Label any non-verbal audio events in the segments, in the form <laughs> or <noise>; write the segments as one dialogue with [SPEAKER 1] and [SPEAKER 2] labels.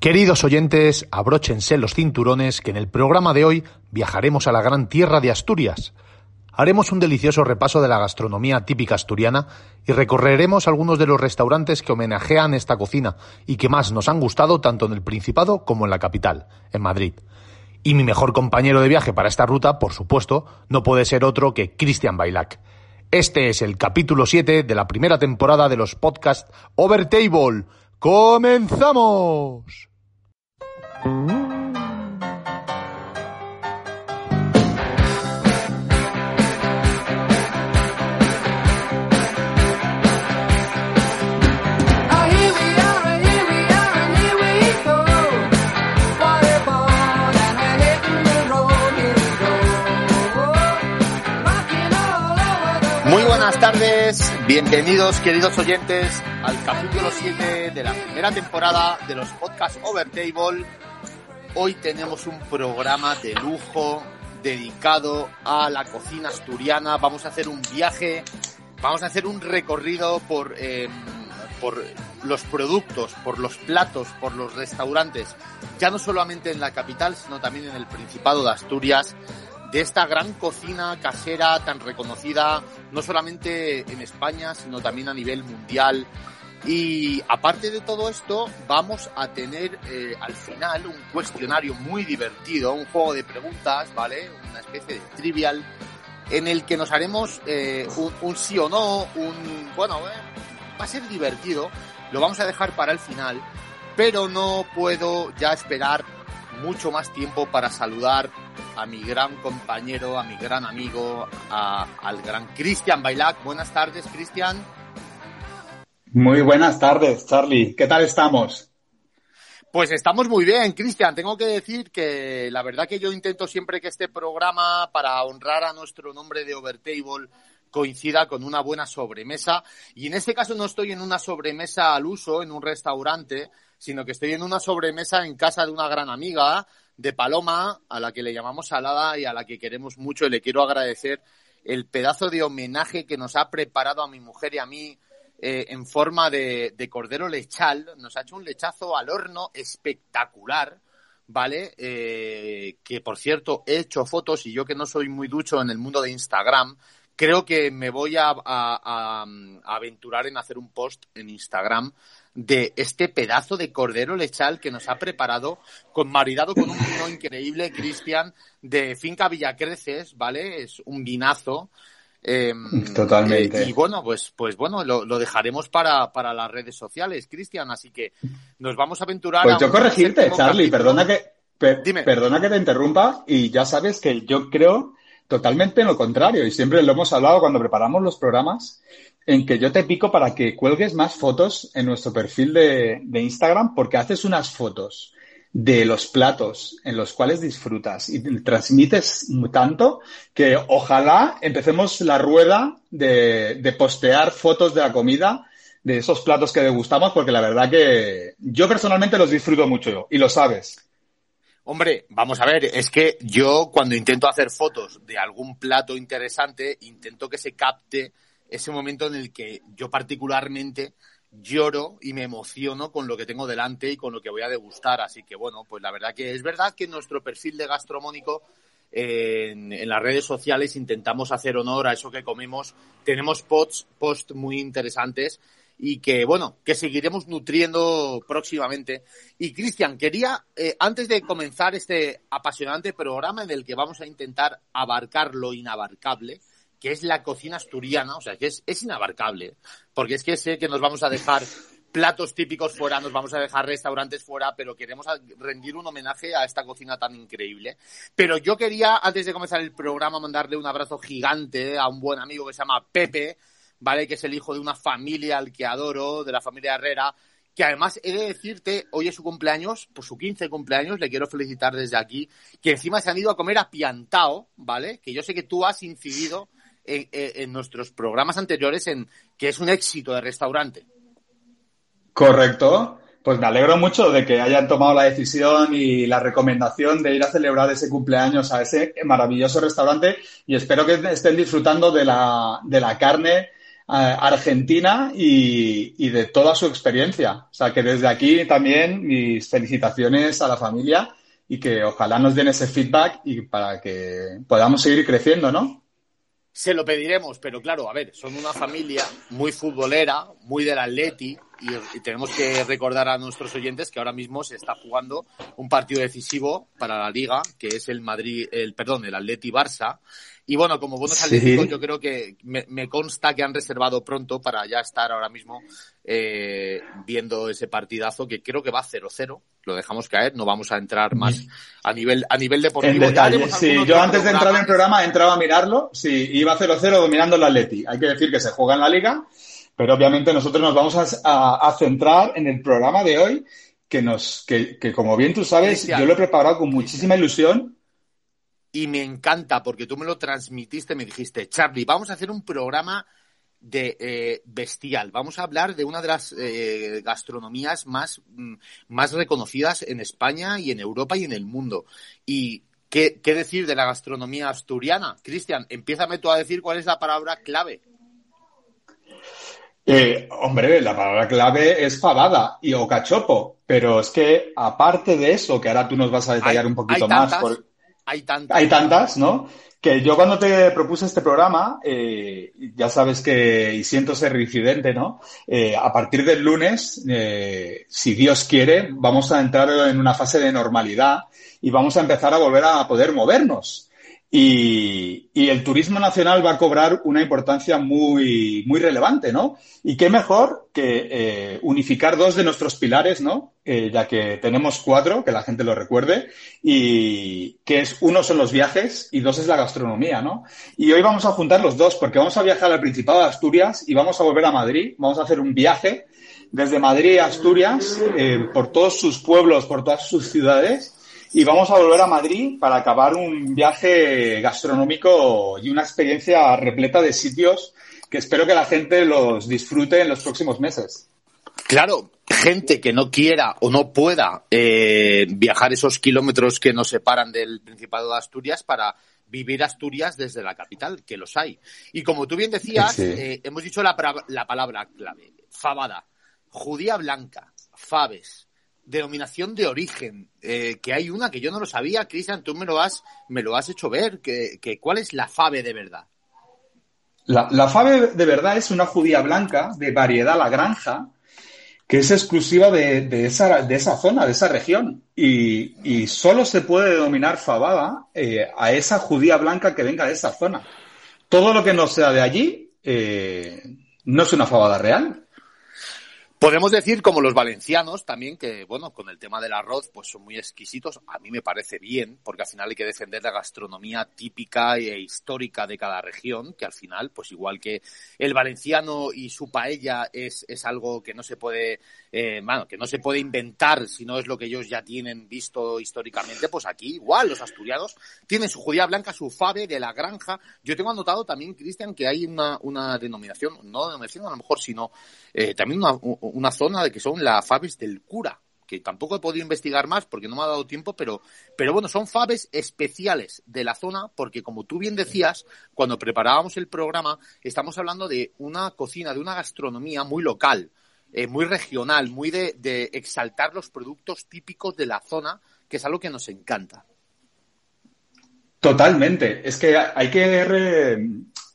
[SPEAKER 1] Queridos oyentes, abróchense los cinturones que en el programa de hoy viajaremos a la gran tierra de Asturias. Haremos un delicioso repaso de la gastronomía típica asturiana y recorreremos algunos de los restaurantes que homenajean esta cocina y que más nos han gustado tanto en el Principado como en la capital, en Madrid. Y mi mejor compañero de viaje para esta ruta, por supuesto, no puede ser otro que Cristian Bailac. Este es el capítulo 7 de la primera temporada de los podcasts Overtable. ¡Comenzamos! Muy buenas tardes, bienvenidos queridos oyentes al capítulo 7 de la primera temporada de los podcasts Overtable Hoy tenemos un programa de lujo dedicado a la cocina asturiana. Vamos a hacer un viaje, vamos a hacer un recorrido por, em, por los productos, por los platos, por los restaurantes, ya no solamente en la capital, sino también en el Principado de Asturias, de esta gran cocina casera tan reconocida, no solamente en España, sino también a nivel mundial y aparte de todo esto, vamos a tener eh, al final un cuestionario muy divertido, un juego de preguntas, ¿vale? Una especie de trivial en el que nos haremos eh, un, sí o no, un... Bueno, eh, va a ser divertido, lo vamos a dejar para el final, pero no puedo ya esperar mucho más tiempo para saludar a mi gran compañero, a mi gran amigo, al gran Cristian Bailac. Buenas tardes, Cristian.
[SPEAKER 2] Muy buenas tardes, Charlie. ¿Qué tal estamos?
[SPEAKER 1] Pues estamos muy bien, Cristian. Tengo que decir que la verdad que yo intento siempre que este programa, para honrar a nuestro nombre de Overtable, coincida con una buena sobremesa. Y en este caso no estoy en una sobremesa al uso, en un restaurante, sino que estoy en una sobremesa en casa de una gran amiga de Paloma, a la que le llamamos Salada y a la que queremos mucho y le quiero agradecer el pedazo de homenaje que nos ha preparado a mi mujer y a mí eh, en forma de, cordero lechal. Nos ha hecho un lechazo al horno espectacular, ¿vale? Eh, que por cierto, he hecho fotos y yo que no soy muy ducho en el mundo de Instagram, creo que me voy a, aventurar en hacer un post en Instagram de este pedazo de cordero lechal que nos ha preparado con maridado con un vino increíble, Cristian, de Finca Villacreces, ¿vale? Es un vinazo
[SPEAKER 2] Em, Totalmente.
[SPEAKER 1] y bueno, pues, pues bueno, lo, dejaremos para, para, las redes sociales, Cristian, así que nos vamos a aventurar.
[SPEAKER 2] Pues yo corregirte, Charlie, perdona que, perdona que te interrumpa y ya sabes que yo creo totalmente lo contrario y siempre lo hemos hablado cuando preparamos los programas en que yo te pico para que cuelgues más fotos en nuestro perfil de, de Instagram porque haces unas fotos de los platos en los cuales disfrutas y transmites tanto que ojalá empecemos la rueda de, postear fotos de la comida de esos platos que degustamos porque la verdad que yo personalmente los disfruto mucho y lo sabes.
[SPEAKER 1] Hombre, vamos a ver, es que yo cuando intento hacer fotos de algún plato interesante, intento que se capte ese momento en el que yo particularmente lloro y me emociono con lo que tengo delante y con lo que voy a degustar. Así que bueno, pues la verdad que es verdad que nuestro perfil de gastronómico en, las redes sociales intentamos hacer honor a eso que comemos. Tenemos posts, posts muy interesantes y que bueno, que seguiremos nutriendo próximamente. Y Cristian, quería, eh, antes de comenzar este apasionante programa en el que vamos a intentar abarcar lo inabarcable, que es la cocina asturiana, o sea, que es, es inabarcable, porque es que sé que nos vamos a dejar platos típicos fuera, nos vamos a dejar restaurantes fuera, pero queremos rendir un homenaje a esta cocina tan increíble. Pero yo quería, antes de comenzar el programa, mandarle un abrazo gigante a un buen amigo que se llama Pepe, ¿vale? Que es el hijo de una familia al que adoro, de la familia Herrera, que además he de decirte, hoy es su cumpleaños, por su 15 cumpleaños, le quiero felicitar desde aquí, que encima se han ido a comer a Piantao, ¿vale? Que yo sé que tú has incidido en, nuestros programas anteriores en que es un éxito de restaurante.
[SPEAKER 2] Correcto. Pues me alegro mucho de que hayan tomado la decisión y la recomendación de ir a celebrar ese cumpleaños a ese maravilloso restaurante y espero que estén disfrutando de la, de la carne Argentina y, de toda su experiencia. O sea, que desde aquí también mis felicitaciones a la familia y que ojalá nos den ese feedback y para que podamos seguir creciendo, ¿no?
[SPEAKER 1] Se lo pediremos, pero claro, a ver, son una familia muy futbolera, muy del Atleti, y, tenemos que recordar a nuestros oyentes que ahora mismo se está jugando un partido decisivo para la liga, que es el Madrid, el perdón, el Atleti Barça, y bueno, como buenos atléticos, yo creo que me, consta que han reservado pronto para ya estar ahora mismo eh, viendo ese partidazo que creo que va 0-0. Lo dejamos caer, no vamos a entrar más a nivel a nivel deportivo.
[SPEAKER 2] En detalle, sí, yo antes de entrar en el programa he entrado a mirarlo. Sí, iba 0-0 dominando el Atleti. Hay que decir que se juega en la liga, pero obviamente nosotros nos vamos a, centrar en el programa de hoy que nos que, que como bien tú sabes, yo lo he preparado con muchísima ilusión
[SPEAKER 1] y me encanta porque tú me lo transmitiste, me dijiste, Charlie, vamos a hacer un programa de eh, bestial. Vamos a hablar de una de las eh, gastronomías más, mm, más reconocidas en España y en Europa y en el mundo. Y ¿Qué, ¿Qué, decir de la gastronomía asturiana? Cristian, empiézame tú a decir cuál es la palabra clave.
[SPEAKER 2] Eh, hombre, la palabra clave es fabada y o cachopo, pero es que aparte de eso, que ahora tú nos vas a detallar un poquito más. Por...
[SPEAKER 1] Hay tantas.
[SPEAKER 2] ¿no? Que yo cuando te propuse este programa, eh, ya sabes que, y siento ser reincidente, ¿no? Eh, a partir del lunes, eh, si Dios quiere, vamos a entrar en una fase de normalidad y vamos a empezar a volver a poder movernos. Y, el turismo nacional va a cobrar una importancia muy, muy relevante, ¿no? Y qué mejor que eh, unificar dos de nuestros pilares, ¿no? Eh, ya que tenemos cuatro, que la gente lo recuerde, y que es uno son los viajes y dos es la gastronomía, ¿no? Y hoy vamos a juntar los dos porque vamos a viajar al Principado de Asturias y vamos a volver a Madrid, vamos a hacer un viaje desde Madrid a Asturias, eh, por todos sus pueblos, por todas sus ciudades, y vamos a volver a Madrid para acabar un viaje gastronómico y una experiencia repleta de sitios que espero que la gente los disfrute en los próximos meses.
[SPEAKER 1] Claro, gente que no quiera o no pueda eh, viajar esos kilómetros que nos separan del Principado de Asturias para vivir Asturias desde la capital, que los hay. Y como tú bien decías, eh, hemos dicho la, la palabra clave, fabada, judía blanca, faves, denominación de origen, eh, que hay una que yo no lo sabía, Cristian, tú me lo has, me lo has hecho ver, que, ¿cuál es la fave de verdad?
[SPEAKER 2] La, la, fave de verdad es una judía blanca de variedad La Granja, que es exclusiva de, esa, de esa zona, de esa región. Y, y solo se puede denominar fabada eh, a esa judía blanca que venga de esa zona. Todo lo que no sea de allí eh, no es una fabada real.
[SPEAKER 1] Podemos decir, como los valencianos también, que, bueno, con el tema del arroz, pues son muy exquisitos. A mí me parece bien, porque al final hay que defender la gastronomía típica e histórica de cada región, que al final, pues igual que el valenciano y su paella es, es algo que no se puede, eh, bueno, que no se puede inventar si no es lo que ellos ya tienen visto históricamente, pues aquí igual los asturianos tienen su judía blanca, su fave de la granja. Yo tengo anotado también, Cristian, que hay una, una denominación, no denominación a lo mejor, sino eh, también una, zona de que son las faves del cura, que tampoco he podido investigar más porque no me ha dado tiempo, pero, pero bueno, son faves especiales de la zona porque como tú bien decías, cuando preparábamos el programa, estamos hablando de una cocina, de una gastronomía muy local, eh, muy regional, muy de, de exaltar los productos típicos de la zona, que es algo que nos encanta.
[SPEAKER 2] Totalmente. Es que hay que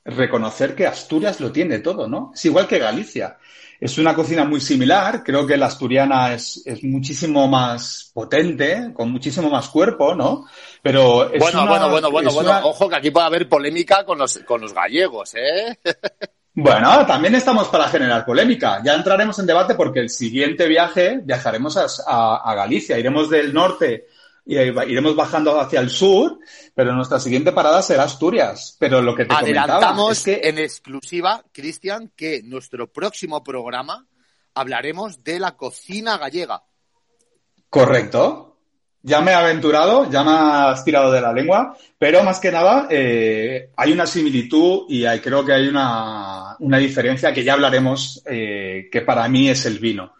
[SPEAKER 2] reconocer que Asturias lo tiene todo, ¿no? Es igual que Galicia. Es una cocina muy similar, creo que la asturiana es, muchísimo más potente, con muchísimo más cuerpo, ¿no? Pero
[SPEAKER 1] es bueno, bueno, bueno, bueno, bueno, ojo que aquí puede haber polémica con los, con los gallegos, ¿eh? <laughs>
[SPEAKER 2] Bueno, también estamos para generar polémica. Ya entraremos en debate porque el siguiente viaje viajaremos a Galicia, iremos del norte y iremos bajando hacia el sur, pero nuestra siguiente parada será Asturias. Pero lo que te
[SPEAKER 1] Adelantamos
[SPEAKER 2] es que...
[SPEAKER 1] en exclusiva, Cristian, que nuestro próximo programa hablaremos de la cocina gallega.
[SPEAKER 2] Correcto. Ya me he aventurado, ya me has tirado de la lengua, pero más que nada eh, hay una similitud y hay, creo que hay una, una diferencia que ya hablaremos, eh, que para mí es el vino.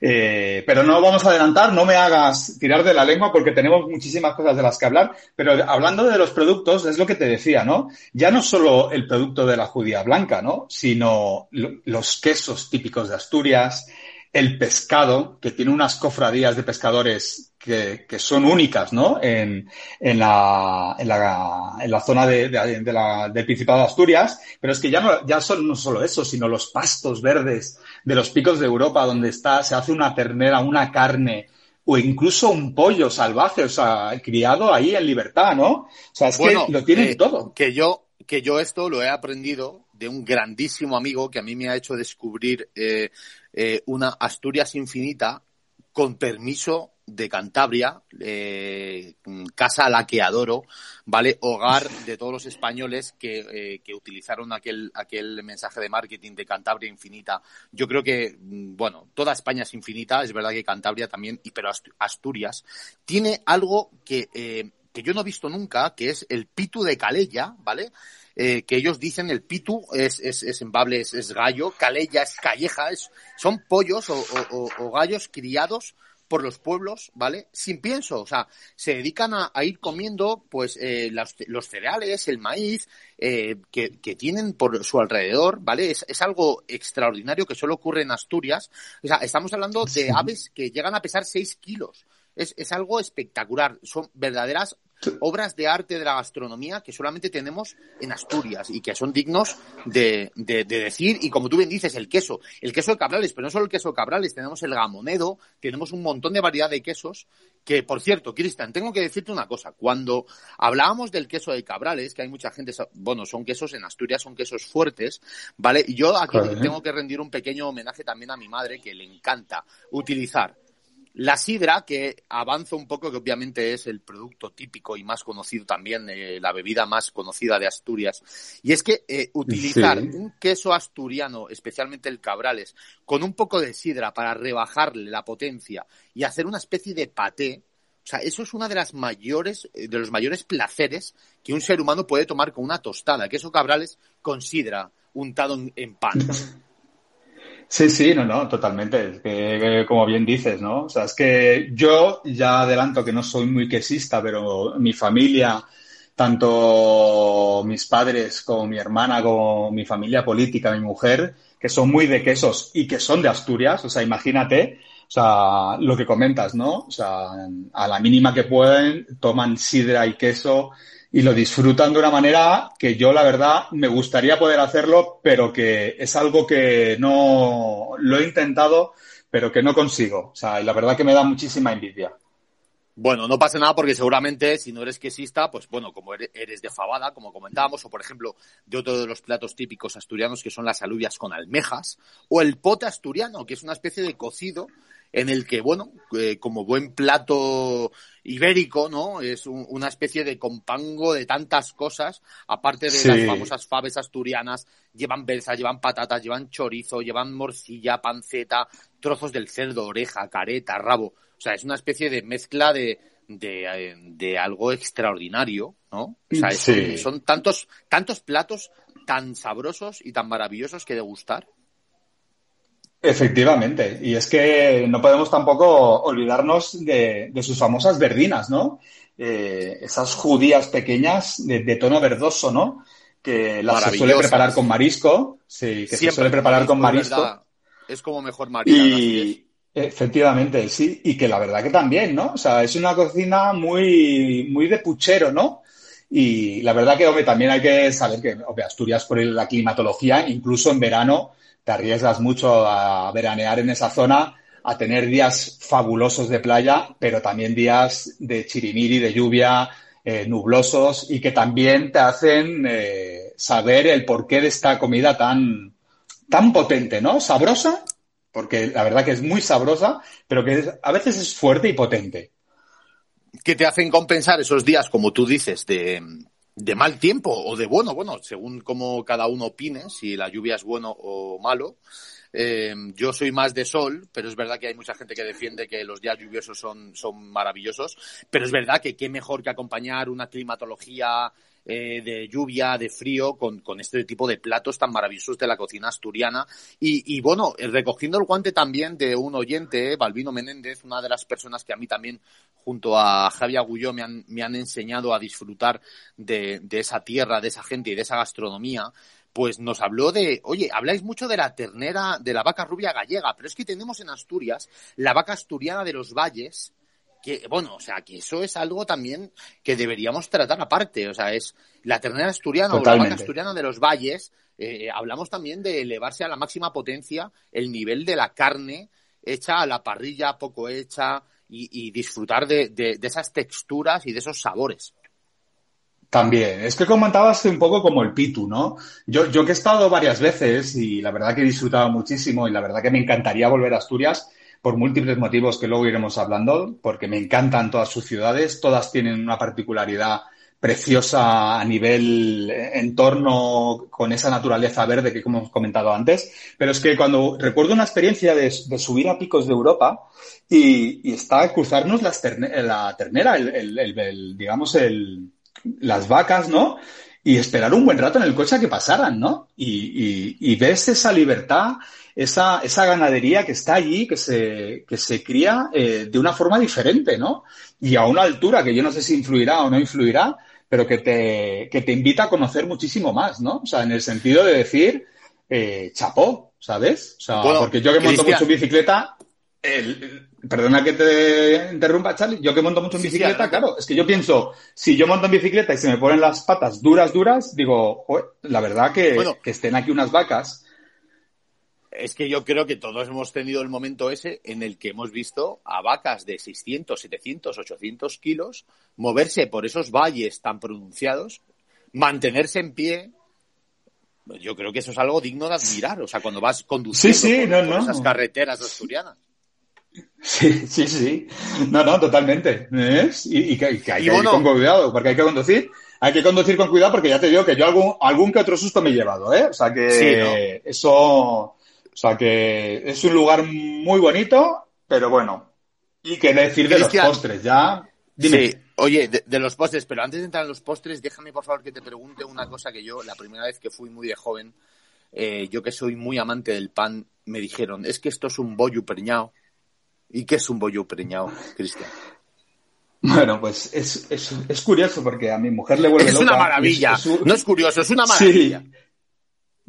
[SPEAKER 2] Eh, pero no vamos a adelantar, no me hagas tirar de la lengua porque tenemos muchísimas cosas de las que hablar. Pero hablando de los productos, es lo que te decía, ¿no? Ya no solo el producto de la judía blanca, ¿no? Sino los quesos típicos de Asturias, el pescado, que tiene unas cofradías de pescadores que, que son únicas, ¿no? En, en, la, en, la, en la zona de, de, la, del Principado de Asturias, pero es que ya no, ya son no solo eso, sino los pastos verdes de los picos de Europa, donde está, se hace una ternera, una carne, o incluso un pollo salvaje, o sea, criado ahí en libertad, ¿no? O sea, es que lo tienen todo.
[SPEAKER 1] Que yo, que yo esto lo he aprendido de un grandísimo amigo que a mí me ha hecho descubrir eh, eh, una Asturias infinita con permiso de Cantabria, eh, casa a la que adoro, ¿vale? Hogar de todos los españoles que, eh, que, utilizaron aquel, aquel mensaje de marketing de Cantabria infinita. Yo creo que, mm, bueno, toda España es infinita, es verdad que Cantabria también, pero Asturias tiene algo que, eh, que yo no he visto nunca, que es el pitu de Calella, ¿vale? Eh, que ellos dicen el pitu es, es, es embable, es, es gallo, calella es calleja, es, son pollos o, o, o, gallos criados por los pueblos, ¿vale? Sin pienso, o sea, se dedican a, a ir comiendo, pues, eh, los, los, cereales, el maíz, eh, que, que, tienen por su alrededor, ¿vale? Es, es, algo extraordinario que solo ocurre en Asturias. O sea, estamos hablando de aves que llegan a pesar 6 kilos. Es, es algo espectacular. Son verdaderas obras de arte de la gastronomía que solamente tenemos en Asturias y que son dignos de, de, de, decir, y como tú bien dices, el queso, el queso de Cabrales, pero no solo el queso de Cabrales, tenemos el gamonedo, tenemos un montón de variedad de quesos, que por cierto, Cristian, tengo que decirte una cosa, cuando hablábamos del queso de Cabrales, que hay mucha gente, bueno, son quesos en Asturias, son quesos fuertes, ¿vale? Y yo aquí tengo que rendir un pequeño homenaje también a mi madre, que le encanta utilizar la sidra, que avanza un poco, que obviamente es el producto típico y más conocido también, eh, la bebida más conocida de Asturias. Y es que eh, utilizar sí. un queso asturiano, especialmente el Cabrales, con un poco de sidra para rebajarle la potencia y hacer una especie de paté, o sea, eso es una de las mayores, eh, de los mayores placeres que un ser humano puede tomar con una tostada, queso Cabrales con sidra untado en, en pan. <laughs>
[SPEAKER 2] Sí, sí, no, no, totalmente. Es que, como bien dices, ¿no? O sea, es que yo ya adelanto que no soy muy quesista, pero mi familia, tanto mis padres como mi hermana, como mi familia política, mi mujer, que son muy de quesos y que son de Asturias, o sea, imagínate, o sea, lo que comentas, ¿no? O sea, a la mínima que pueden, toman sidra y queso y lo disfrutan de una manera que yo, la verdad, me gustaría poder hacerlo, pero que es algo que no lo he intentado, pero que no consigo. O sea, y la verdad que me da muchísima envidia.
[SPEAKER 1] Bueno, no pasa nada porque seguramente si no eres quesista, pues bueno, como eres de fabada, como comentábamos, o por ejemplo de otro de los platos típicos asturianos que son las alubias con almejas, o el pote asturiano, que es una especie de cocido en el que, bueno, eh, como buen plato ibérico, ¿no? Es un, una especie de compango de tantas cosas, aparte de sí. las famosas faves asturianas, llevan berza, llevan patatas, llevan chorizo, llevan morcilla, panceta, trozos del cerdo, oreja, careta, rabo. O sea, es una especie de mezcla de, de, de algo extraordinario, ¿no? O sea, sí. son tantos, tantos platos tan sabrosos y tan maravillosos que degustar.
[SPEAKER 2] Efectivamente, y es que no podemos tampoco olvidarnos de, de sus famosas verdinas, ¿no? Eh, esas judías pequeñas de, de, tono verdoso, ¿no? Que las se suele preparar con marisco, sí, que Siempre se suele preparar con marisco.
[SPEAKER 1] Verdad. Es como mejor marina.
[SPEAKER 2] Y efectivamente, sí, y que la verdad que también, ¿no? O sea, es una cocina muy, muy de puchero, ¿no? Y la verdad que, también hay que saber que, Asturias por la climatología, incluso en verano, te arriesgas mucho a veranear en esa zona, a tener días fabulosos de playa, pero también días de chirimiri, de lluvia, eh, nublosos y que también te hacen eh, saber el porqué de esta comida tan, tan potente, ¿no? Sabrosa, porque la verdad que es muy sabrosa, pero que es, a veces es fuerte y potente.
[SPEAKER 1] Que te hacen compensar esos días, como tú dices, de, mal tiempo o de bueno, bueno, según como cada uno opine, si la lluvia es bueno o malo. Eh, yo soy más de sol, pero es verdad que hay mucha gente que defiende que los días lluviosos son, son maravillosos, pero es verdad que qué mejor que acompañar una climatología eh, de lluvia, de frío, con, con, este tipo de platos tan maravillosos de la cocina asturiana. Y, y bueno, recogiendo el guante también de un oyente, Balbino Menéndez, una de las personas que a mí también, junto a Javier Agulló, me han, me han enseñado a disfrutar de, de esa tierra, de esa gente y de esa gastronomía pues nos habló de, oye, habláis mucho de la ternera, de la vaca rubia gallega, pero es que tenemos en Asturias la vaca asturiana de los valles, que, bueno, o sea, que eso es algo también que deberíamos tratar aparte, o sea, es la ternera asturiana o la vaca asturiana de los valles, eh, hablamos también de elevarse a la máxima potencia el nivel de la carne hecha a la parrilla, poco hecha, y, disfrutar de, de esas texturas y de esos sabores.
[SPEAKER 2] También, es que comentabas un poco como el Pitu, ¿no? Yo, yo que he estado varias veces y la verdad que he disfrutado muchísimo y la verdad que me encantaría volver a Asturias por múltiples motivos que luego iremos hablando, porque me encantan todas sus ciudades, todas tienen una particularidad preciosa a nivel eh, entorno con esa naturaleza verde que hemos comentado antes, pero es que cuando recuerdo una experiencia de, subir a picos de Europa y, está cruzarnos la ternera, el digamos el, las vacas, ¿no? Y esperar un buen rato en el coche a que pasaran, ¿no? Y, y, ves esa libertad, esa, esa ganadería que está allí, que se, que se cría eh, de una forma diferente, ¿no? Y a una altura que yo no sé si influirá o no influirá, pero que te, que te invita a conocer muchísimo más, ¿no? O sea, en el sentido de decir, eh, chapó, ¿sabes? O sea, porque yo que monto mucho bicicleta, el, Perdona que te interrumpa, Charlie. Yo que monto mucho en bicicleta, claro, es que yo pienso, si yo monto en bicicleta y se me ponen las patas duras, duras, digo, la verdad que, que estén aquí unas vacas.
[SPEAKER 1] Es que yo creo que todos hemos tenido el momento ese en el que hemos visto a vacas de 600, 700, 800 kilos moverse por esos valles tan pronunciados, mantenerse en pie. Yo creo que eso es algo digno de admirar. O sea, cuando vas conduciendo por esas carreteras asturianas.
[SPEAKER 2] Sí, sí, sí. No, no, totalmente. Y, que, hay que ir con cuidado, porque hay que conducir. Hay que conducir con cuidado porque ya te digo que yo algún, algún que otro susto me he llevado, ¿eh? O sea que eso, o sea que es un lugar muy bonito, pero bueno. Y que decir de los postres, ya.
[SPEAKER 1] Dime. Sí, oye, de, los postres, pero antes de entrar en los postres, déjame por favor que te pregunte una cosa que yo, la primera vez que fui muy de joven, eh, yo que soy muy amante del pan, me dijeron, es que esto es un bollo preñado ¿Y qué es un bollo preñado, Cristian?
[SPEAKER 2] Bueno, pues es, es, es, curioso porque a mi mujer le vuelve
[SPEAKER 1] Es una maravilla. No es curioso, es una maravilla.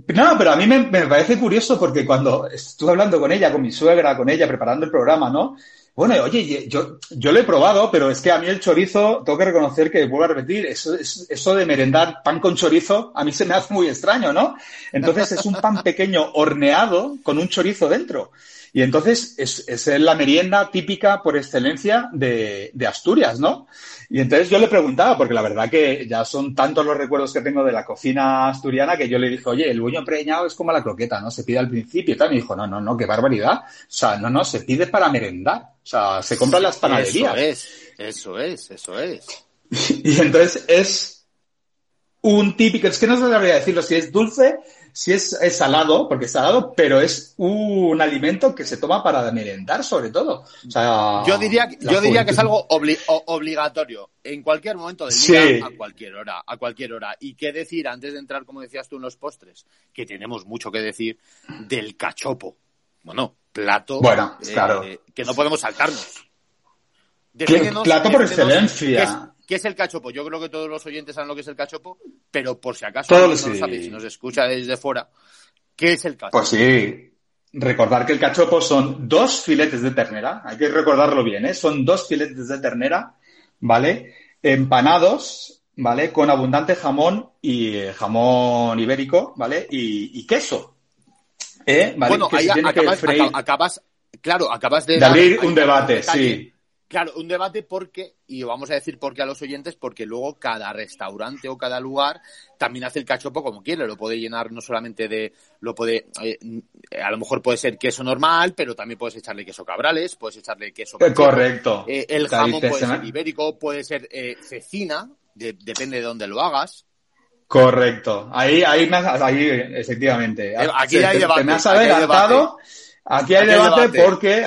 [SPEAKER 2] No, pero a mí me, me, parece curioso porque cuando estuve hablando con ella, con mi suegra, con ella, preparando el programa, ¿no? Bueno, oye, yo, yo lo he probado, pero es que a mí el chorizo, tengo que reconocer que, vuelvo a repetir, eso, eso de merendar pan con chorizo, a mí se me hace muy extraño, ¿no? Entonces es un pan pequeño horneado con un chorizo dentro. Y entonces es, es la merienda típica por excelencia de, de, Asturias, ¿no? Y entonces yo le preguntaba, porque la verdad que ya son tantos los recuerdos que tengo de la cocina asturiana que yo le dije, oye, el buño preñado es como la croqueta, ¿no? Se pide al principio y tal. Y me dijo, no, no, no, qué barbaridad. O sea, no, no, se pide para merendar. O sea, se compra en las panaderías.
[SPEAKER 1] Eso es, eso es, eso es. <laughs>
[SPEAKER 2] y entonces es un típico, es que no sabría decirlo si es dulce si es, salado, porque es salado, pero es un alimento que se toma para merendar sobre todo.
[SPEAKER 1] yo diría, yo diría que es algo obligatorio en cualquier momento del día, a cualquier hora, a cualquier hora. Y qué decir, antes de entrar, como decías tú, en los postres, que tenemos mucho que decir del cachopo. Bueno, plato
[SPEAKER 2] bueno, claro.
[SPEAKER 1] Eh, que no podemos saltarnos.
[SPEAKER 2] plato por excelencia.
[SPEAKER 1] ¿Qué es el cachopo? Yo creo que todos los oyentes saben lo que es el cachopo, pero por si acaso no lo saben, si nos escucha desde fuera, ¿qué es el cachopo?
[SPEAKER 2] Pues sí, recordar que el cachopo son dos filetes de ternera, hay que recordarlo bien, ¿eh? son dos filetes de ternera, ¿vale? Empanados, ¿vale? Con abundante jamón y eh, jamón ibérico, ¿vale? Y, queso. ¿eh? ¿Vale?
[SPEAKER 1] Bueno, ahí acabas, claro, acabas de,
[SPEAKER 2] de abrir un debate, sí.
[SPEAKER 1] Claro, un debate porque, y vamos a decir por qué a los oyentes, porque luego cada restaurante o cada lugar también hace el cachopo como quiere, lo puede llenar no solamente de, lo puede, eh, a lo mejor puede ser queso normal, pero también puedes echarle queso cabrales, puedes echarle queso
[SPEAKER 2] eh, Correcto.
[SPEAKER 1] Eh, el jamón puede ser ibérico, puede ser cecina, depende de dónde lo hagas.
[SPEAKER 2] Correcto. Ahí, ahí, ahí efectivamente. Aquí hay debate. me has adelantado. Aquí hay, debate, porque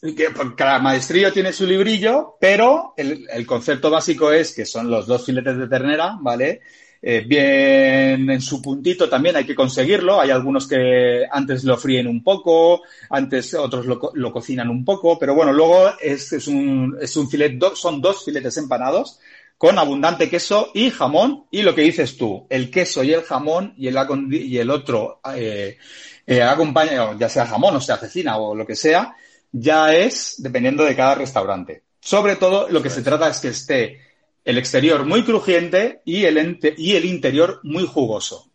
[SPEAKER 2] que cada maestrillo tiene su librillo, pero el, el, concepto básico es que son los dos filetes de ternera, ¿vale? Eh, bien en su puntito también hay que conseguirlo. Hay algunos que antes lo fríen un poco, antes otros lo, lo cocinan un poco, pero bueno, luego es, es un, es un filet, son dos filetes empanados con abundante queso y jamón. Y lo que dices tú, el queso y el jamón y el, y el otro eh, eh, acompaña, ya sea jamón o sea cecina o lo que sea, ya es dependiendo de cada restaurante. Sobre todo lo que se trata es que esté el exterior muy crujiente y el, y el interior muy jugoso.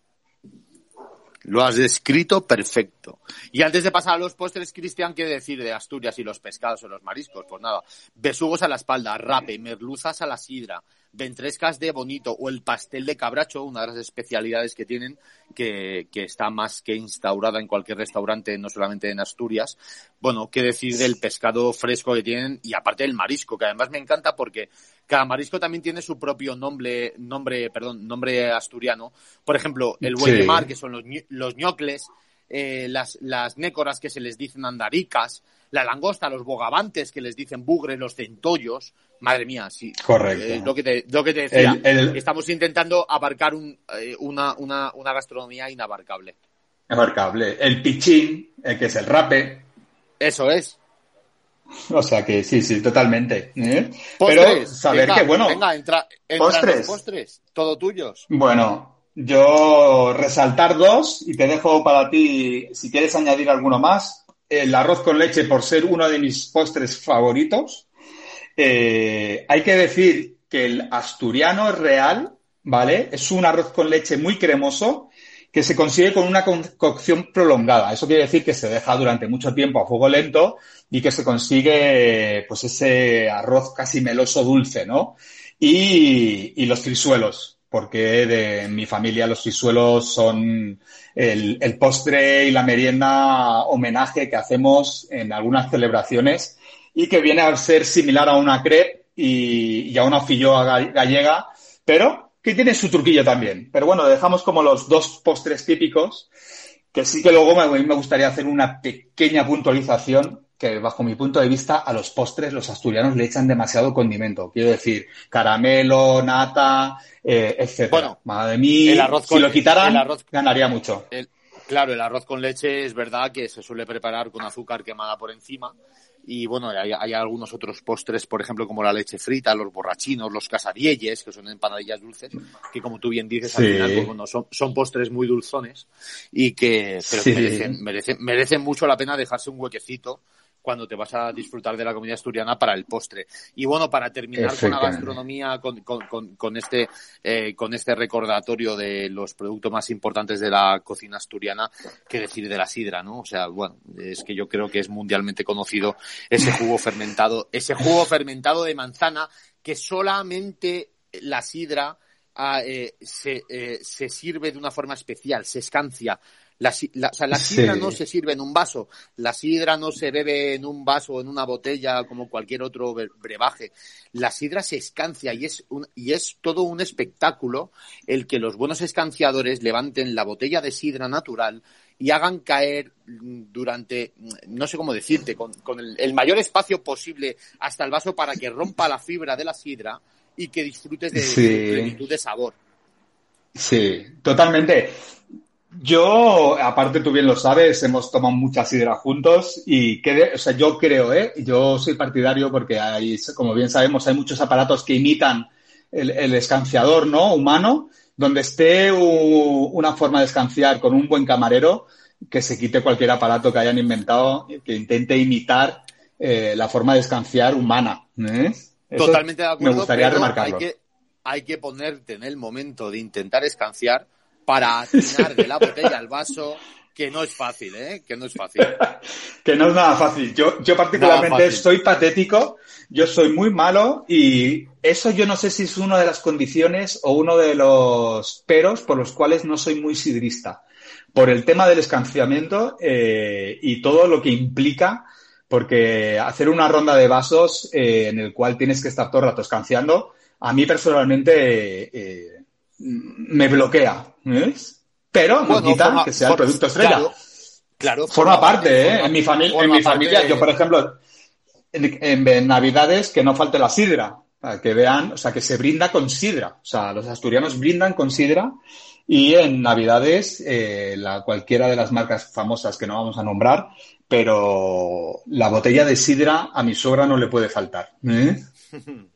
[SPEAKER 1] Lo has descrito perfecto. Y antes de pasar a los postres, Cristian, ¿qué decir de Asturias y los pescados o los mariscos? Pues nada, besugos a la espalda, rape, merluzas a la sidra, ventrescas de bonito o el pastel de cabracho, una de las especialidades que tienen, que, que está más que instaurada en cualquier restaurante, no solamente en Asturias. Bueno, qué decir del pescado fresco que tienen y aparte del marisco, que además me encanta porque cada marisco también tiene su propio nombre, nombre, perdón, nombre asturiano. Por ejemplo, el buey de mar, que son los, los ñocles, eh, las, las nécoras que se les dicen andaricas, la langosta, los bogavantes que les dicen bugres, los centollos. Madre mía, sí.
[SPEAKER 2] Correcto.
[SPEAKER 1] Eh, lo, que te, lo que te decía. Estamos intentando abarcar un, eh, una, una, una, gastronomía inabarcable.
[SPEAKER 2] Abarcable. El pichín, eh, que es el rape.
[SPEAKER 1] Eso es.
[SPEAKER 2] O sea que sí, sí, totalmente.
[SPEAKER 1] Pero saber que, bueno. Venga, entra, postres. postres. Todo tuyos.
[SPEAKER 2] Bueno, yo resaltar dos y te dejo para ti, si quieres añadir alguno más, el arroz con leche por ser uno de mis postres favoritos. Eh, hay que decir que el asturiano real, ¿vale? Es un arroz con leche muy cremoso que se consigue con una cocción prolongada. Eso quiere decir que se deja durante mucho tiempo a fuego lento y que se consigue, pues, ese arroz casi meloso dulce, ¿no? Y, y los frisuelos porque de mi familia los frisuelos son el, postre y la merienda homenaje que hacemos en algunas celebraciones y que viene a ser similar a una crepe y, a una filloa gallega, pero que tiene su truquillo también. Pero bueno, dejamos como los dos postres típicos, que sí que luego me, me gustaría hacer una pequeña puntualización que bajo mi punto de vista a los postres los asturianos le echan demasiado condimento. Quiero decir, caramelo, nata, eh, etc. Bueno, madre mía, si lo quitaran, ganaría mucho.
[SPEAKER 1] claro, el arroz con leche es verdad que se suele preparar con azúcar quemada por encima. Y bueno, hay, algunos otros postres, por ejemplo, como la leche frita, los borrachinos, los casadielles, que son empanadillas dulces, que como tú bien dices, al final pues, son, son, postres muy dulzones y que merecen, merecen, merecen mucho la pena dejarse un huequecito cuando te vas a disfrutar de la comida asturiana para el postre. Y bueno, para terminar con la gastronomía, con, con, con, este, eh, con este recordatorio de los productos más importantes de la cocina asturiana, qué decir de la sidra, ¿no? O sea, bueno, es que yo creo que es mundialmente conocido ese jugo fermentado, ese jugo fermentado de manzana que solamente la sidra ah, eh, se, eh, se sirve de una forma especial, se escancia la, la, o sea, la sidra no se sirve en un vaso, la sidra no se bebe en un vaso o en una botella como cualquier otro brebaje. La sidra se escancia y es, un, y es todo un espectáculo el que los buenos escanciadores levanten la botella de sidra natural y hagan caer durante, no sé cómo decirte, con, con el, el, mayor espacio posible hasta el vaso para que rompa la fibra de la sidra y que disfrutes de, de plenitud de sabor.
[SPEAKER 2] Sí, totalmente. Yo, aparte tú bien lo sabes, hemos tomado mucha sidra juntos y que, o sea, yo creo, ¿eh? Yo soy partidario porque hay, como bien sabemos, hay muchos aparatos que imitan el, el escanciador, ¿no? Humano, donde esté una forma de escanciar con un buen camarero, que se quite cualquier aparato que hayan inventado, que intente imitar eh, la forma de escanciar humana. ¿eh?
[SPEAKER 1] Totalmente de acuerdo.
[SPEAKER 2] Me gustaría remarcarlo.
[SPEAKER 1] Hay que, hay que ponerte en el momento de intentar escanciar para <laughs> atinar de la botella al vaso, que no es fácil, ¿eh? Que no es fácil.
[SPEAKER 2] que no es nada fácil. Yo, yo particularmente soy patético, yo soy muy malo y eso yo no sé si es una de las condiciones o uno de los peros por los cuales no soy muy sidrista. Por el tema del escanciamiento eh, y todo lo que implica, porque hacer una ronda de vasos eh, en el cual tienes que estar todo el rato escanciando, a mí personalmente eh, me bloquea, ¿ves? Pero no quita que sea el producto estrella.
[SPEAKER 1] Claro,
[SPEAKER 2] forma, parte, ¿eh? en mi, familia, en mi familia, yo por ejemplo, en, Navidades que no falte la sidra, que vean, o sea, que se brinda con sidra. O sea, los asturianos brindan con sidra y en Navidades, eh, la, cualquiera de las marcas famosas que no vamos a nombrar, pero la botella de sidra a mi suegra no le puede faltar. ¿eh? <laughs>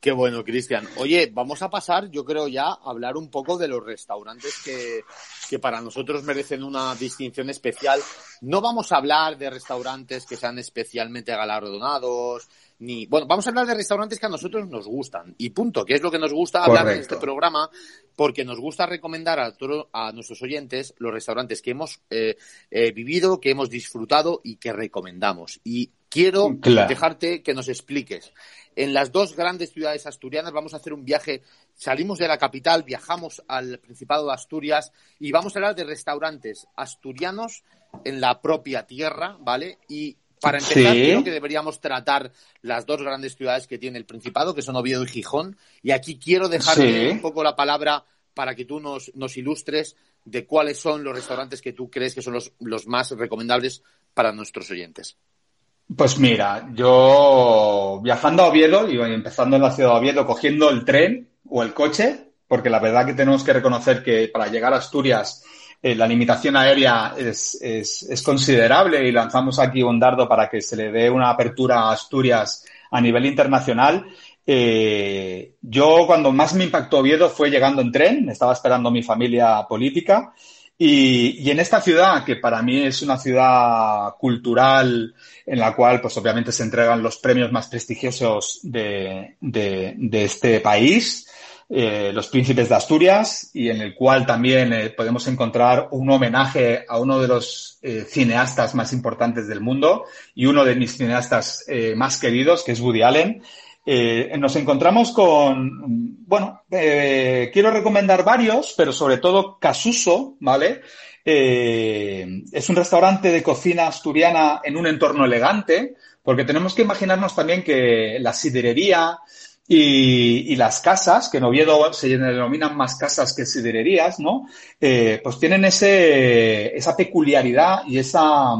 [SPEAKER 1] Qué bueno, Cristian. Oye, vamos a pasar, yo creo ya, a hablar un poco de los restaurantes que, que para nosotros merecen una distinción especial. No vamos a hablar de restaurantes que sean especialmente galardonados, ni, bueno, vamos a hablar de restaurantes que a nosotros nos gustan. Y punto, que es lo que nos gusta hablar en este programa, porque nos gusta recomendar a, a nuestros oyentes los restaurantes que hemos eh, eh, vivido, que hemos disfrutado y que recomendamos. Y quiero dejarte que nos expliques. En las dos grandes ciudades asturianas vamos a hacer un viaje. Salimos de la capital, viajamos al Principado de Asturias y vamos a hablar de restaurantes asturianos en la propia tierra, ¿vale? Y para empezar, creo que deberíamos tratar las dos grandes ciudades que tiene el Principado, que son Oviedo y Gijón. Y aquí quiero dejarte un poco la palabra para que tú nos, nos, ilustres de cuáles son los restaurantes que tú crees que son los, los más recomendables para nuestros oyentes.
[SPEAKER 2] Pues mira, yo viajando a Oviedo y empezando en la ciudad de Oviedo, cogiendo el tren o el coche, porque la verdad que tenemos que reconocer que para llegar a Asturias eh, la limitación aérea es, es, considerable y lanzamos aquí un dardo para que se le dé una apertura a Asturias a nivel internacional. Eh, yo cuando más me impactó Oviedo fue llegando en tren, estaba esperando mi familia política y, en esta ciudad, que para mí es una ciudad cultural en la cual, pues obviamente se entregan los premios más prestigiosos de, este país, eh, Los Príncipes de Asturias, y en el cual también eh, podemos encontrar un homenaje a uno de los eh, cineastas más importantes del mundo y uno de mis cineastas más queridos, que es Woody Allen. Nos encontramos con, bueno, quiero recomendar varios, pero sobre todo Casuso, ¿vale? es un restaurante de cocina asturiana en un entorno elegante, porque tenemos que imaginarnos también que la siderería, y, y, las casas, que en Oviedo se denominan más casas que sidererías, ¿no? Eh, pues tienen ese, esa peculiaridad y esa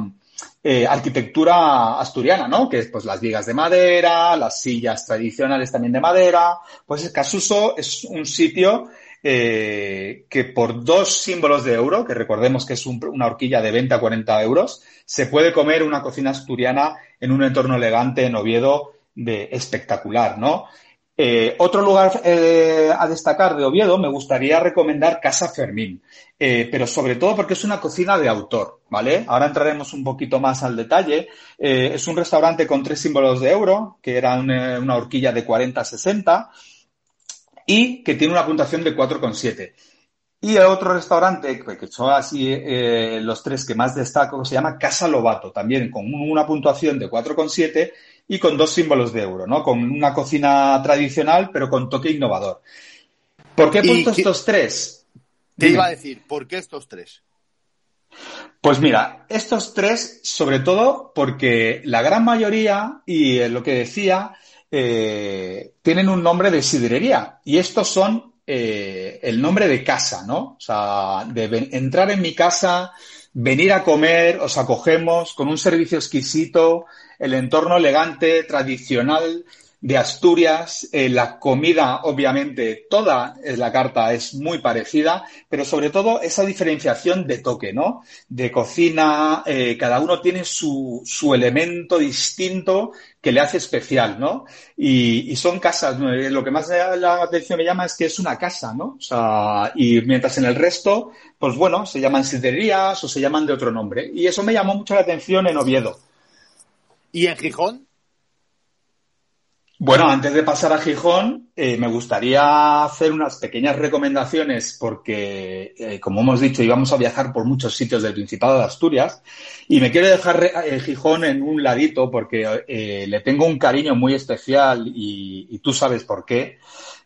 [SPEAKER 2] eh, arquitectura asturiana, ¿no? Que es pues las vigas de madera, las sillas tradicionales también de madera. Pues Casuso es un sitio eh, que por dos símbolos de euro, que recordemos que es un, una horquilla de 20 a 40 euros, se puede comer una cocina asturiana en un entorno elegante en Oviedo de espectacular, ¿no? Eh, otro lugar eh, a destacar de Oviedo me gustaría recomendar Casa Fermín, eh, pero sobre todo porque es una cocina de autor, ¿vale? Ahora entraremos un poquito más al detalle. Es un restaurante con tres símbolos de euro, que era una, una horquilla de 40-60 y que tiene una puntuación de 4,7. Y el otro restaurante, que son así los tres que más destaco, se llama Casa Lobato, también con una puntuación de 4,7 y con dos símbolos de euro, ¿no? Con una cocina tradicional, pero con toque innovador. ¿Por qué he puesto estos tres?
[SPEAKER 1] Te iba a decir, ¿por qué estos tres?
[SPEAKER 2] Pues mira, estos tres, sobre todo porque la gran mayoría, y lo que decía, eh, tienen un nombre de sidrería. Y estos son eh, el nombre de casa, ¿no? O sea, de entrar en mi casa, venir a comer, os acogemos con un servicio exquisito, el entorno elegante, tradicional de Asturias, eh, la comida, obviamente, toda la carta es muy parecida, pero sobre todo esa diferenciación de toque, ¿no? De cocina, eh, cada uno tiene su, su elemento distinto que le hace especial, ¿no? Y, y son casas, eh, lo que más la atención me llama es que es una casa, ¿no? O sea, y mientras en el resto, pues bueno, se llaman sidrerías o se llaman de otro nombre. Y eso me llamó mucho la atención en Oviedo.
[SPEAKER 1] ¿Y en Gijón?
[SPEAKER 2] Bueno, antes de pasar a Gijón, eh, me gustaría hacer unas pequeñas recomendaciones porque, eh, como hemos dicho, íbamos a viajar por muchos sitios del Principado de Asturias y me quiero dejar eh, Gijón en un ladito porque le tengo un cariño muy especial y tú sabes por qué.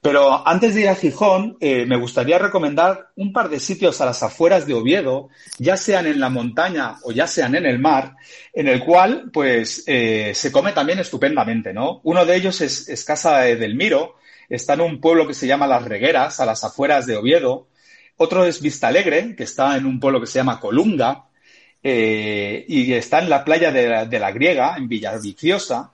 [SPEAKER 2] Pero antes de ir a Gijón, eh, me gustaría recomendar un par de sitios a las afueras de Oviedo, ya sean en la montaña o ya sean en el mar, en el cual, pues, eh, se come también estupendamente, ¿no? Uno de ellos es, Casa del Miro, está en un pueblo que se llama Las Regueras, a las afueras de Oviedo. Otro es Vista Alegre, que está en un pueblo que se llama Colunga, eh, y está en la playa de la, de la Griega, en Villaviciosa.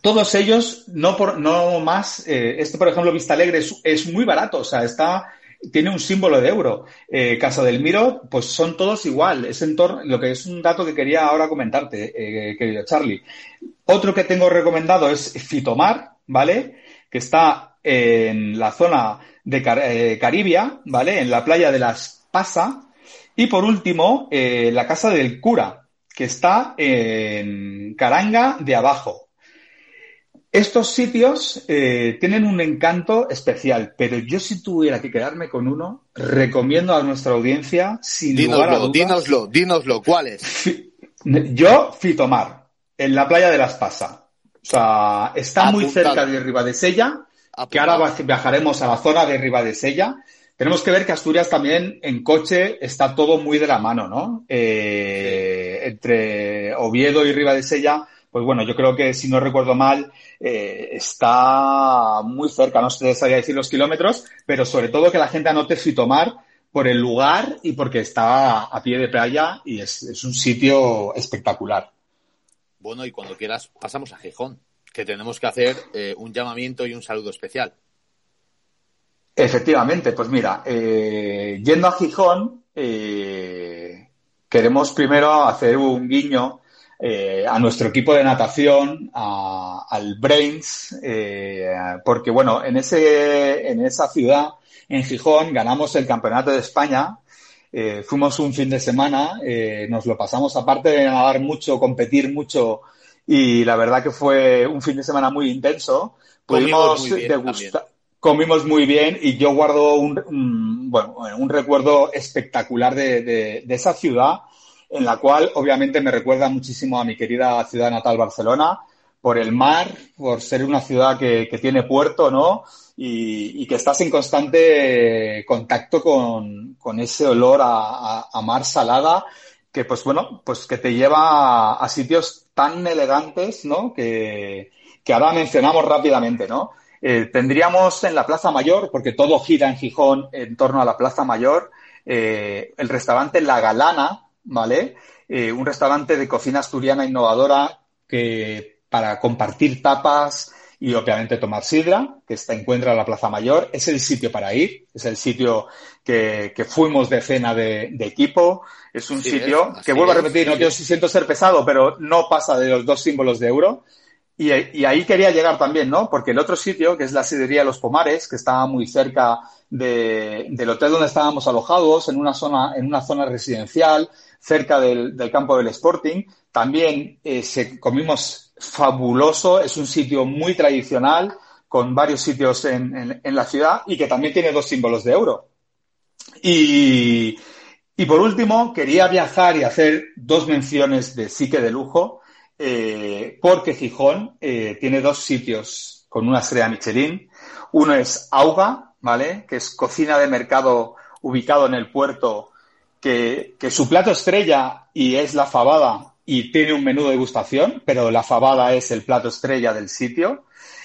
[SPEAKER 2] Todos ellos, no, por, no más, eh, este por ejemplo, Vista Alegre es, muy barato, o sea, está, tiene un símbolo de euro. Eh, Casa del Miro, pues son todos igual, es en torno, lo que es un dato que quería ahora comentarte, eh, querido Charlie. Otro que tengo recomendado es Fitomar, ¿vale? Que está en la zona de Caribia, ¿vale? En la playa de las Pasa. Y por último, la Casa del Cura, que está en Caranga de Abajo. Estos sitios eh, tienen un encanto especial, pero yo si tuviera que quedarme con uno, recomiendo a nuestra audiencia, sin
[SPEAKER 1] dínoslo, lugar a dudas, dínoslo, dínoslo, ¿cuál es?
[SPEAKER 2] Yo, Fitomar, en la playa de Las Pasa. O sea, está muy cerca de Ribadesella, que ahora viajaremos a la zona de Ribadesella, tenemos que ver que Asturias también en coche está todo muy de la mano, ¿no? Eh, entre Oviedo y Ribadesella, pues bueno, yo creo que si no recuerdo mal, eh, está muy cerca, no sé sabía decir los kilómetros, pero sobre todo que la gente anote Fitomar por el lugar y porque está a pie de playa y es, un sitio espectacular.
[SPEAKER 1] Bueno, y cuando quieras pasamos a Gijón, que tenemos que hacer eh, un llamamiento y un saludo especial.
[SPEAKER 2] Efectivamente, pues mira, eh, yendo a Gijón, queremos primero hacer un guiño eh, a nuestro equipo de natación, al Brains, porque bueno, en, ese, en esa ciudad, en Gijón, ganamos el Campeonato de España. fuimos un fin de semana, nos lo pasamos aparte de nadar mucho, competir mucho y la verdad que fue un fin de semana muy intenso. Pudimos degustar comimos muy bien y yo guardo un, bueno, un recuerdo espectacular de, de, esa ciudad, en la cual obviamente me recuerda muchísimo a mi querida ciudad natal Barcelona, por el mar, por ser una ciudad que, que tiene puerto, ¿no? Y, y, que estás en constante contacto con, con ese olor a, a, mar salada que pues bueno, pues que te lleva a, sitios tan elegantes, ¿no? Que, que ahora mencionamos rápidamente, ¿no? Eh, tendríamos en la Plaza Mayor, porque todo gira en Gijón en torno a la Plaza Mayor, eh, el restaurante La Galana, ¿vale? Eh, un restaurante de cocina asturiana innovadora que para compartir tapas y obviamente tomar sidra, que se encuentra en la Plaza Mayor, es el sitio para ir, es el sitio que, fuimos de cena de, equipo, es un sitio que vuelvo a repetir, no quiero si siento ser pesado, pero no pasa de los dos símbolos de euro, y, ahí quería llegar también, ¿no? Porque el otro sitio, que es la sidería Los Pomares, que estaba muy cerca del hotel donde estábamos alojados, en una zona, en una zona residencial, cerca del, campo del Sporting, también eh, se, comimos fabuloso, es un sitio muy tradicional, con varios sitios en, en, la ciudad y que también tiene dos símbolos de euro. Y, y por último, quería viajar y hacer dos menciones de psique de lujo eh, porque Gijón eh, tiene dos sitios con una estrella Michelin. Uno es Auga, ¿vale? Que es cocina de mercado ubicado en el puerto, que, que su plato estrella y es la fabada y tiene un menú de degustación, pero la fabada es el plato estrella del sitio.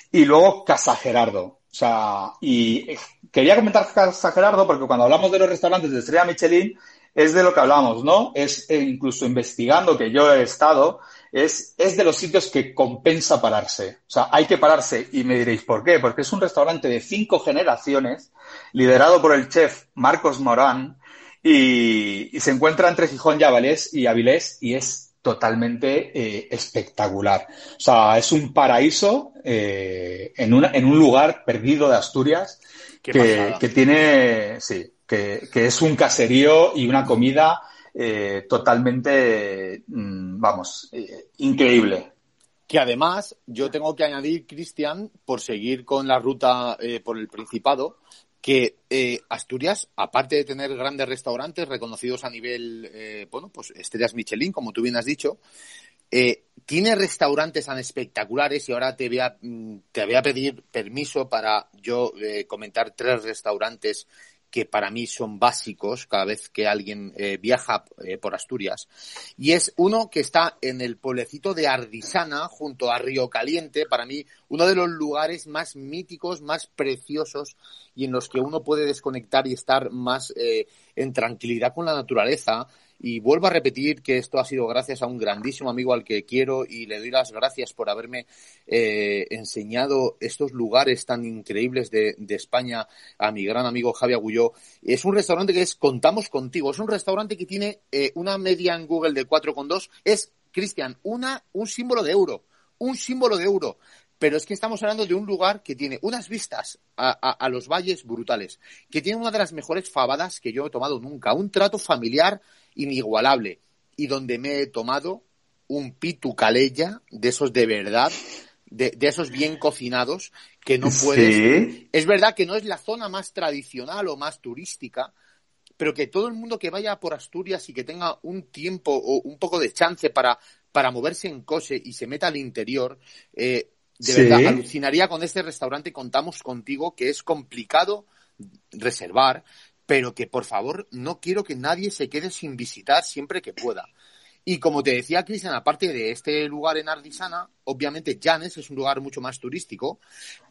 [SPEAKER 2] Y luego Casa Gerardo. O sea, y quería comentar Casa Gerardo porque cuando hablamos de los restaurantes de estrella Michelin, es de lo que hablamos, ¿no? Es eh, incluso investigando que yo he estado, es, es de los sitios que compensa pararse. O sea, hay que pararse. Y me diréis, ¿por qué? Porque es un restaurante de cinco generaciones, liderado por el chef Marcos Morán, y, se encuentra entre Gijón y Avilés, y Avilés, y es totalmente eh, espectacular. O sea, es un paraíso eh, en, una, en un lugar perdido de Asturias que, que, tiene, sí, que, que es un caserío y una comida eh, totalmente, mm, vamos, eh, increíble.
[SPEAKER 1] Que además yo tengo que añadir, Cristian, por seguir con la ruta por el Principado, que Asturias, aparte de tener grandes restaurantes reconocidos a nivel, bueno, pues estrellas Michelin, como tú bien has dicho, tiene restaurantes tan espectaculares y ahora te voy a, mm, te voy a pedir permiso para yo comentar tres restaurantes que para mí son básicos cada vez que alguien eh, viaja eh, por Asturias. Y es uno que está en el pueblecito de Ardisana, junto a Río Caliente, para mí uno de los lugares más míticos, más preciosos y en los que uno puede desconectar y estar más eh, en tranquilidad con la naturaleza. Y vuelvo a repetir que esto ha sido gracias a un grandísimo amigo al que quiero y le doy las gracias por haberme eh, enseñado estos lugares tan increíbles de, España a mi gran amigo Javi Agulló. Es un restaurante que es Contamos Contigo. Es un restaurante que tiene eh, una media en Google de 4,2. Es, Cristian, una, un símbolo de euro. Un símbolo de euro pero es que estamos hablando de un lugar que tiene unas vistas a, los valles brutales, que tiene una de las mejores fabadas que yo he tomado nunca, un trato familiar inigualable y donde me he tomado un pitu calella de esos de verdad, de, esos bien cocinados que no puedes. Es verdad que no es la zona más tradicional o más turística, pero que todo el mundo que vaya por Asturias y que tenga un tiempo o un poco de chance para, para moverse en coche y se meta al interior, eh, de verdad, alucinaría con este restaurante. Contamos contigo que es complicado reservar, pero que por favor no quiero que nadie se quede sin visitar siempre que pueda. Y como te decía Cristian, aparte de este lugar en Ardisana, obviamente Llanes es un lugar mucho más turístico,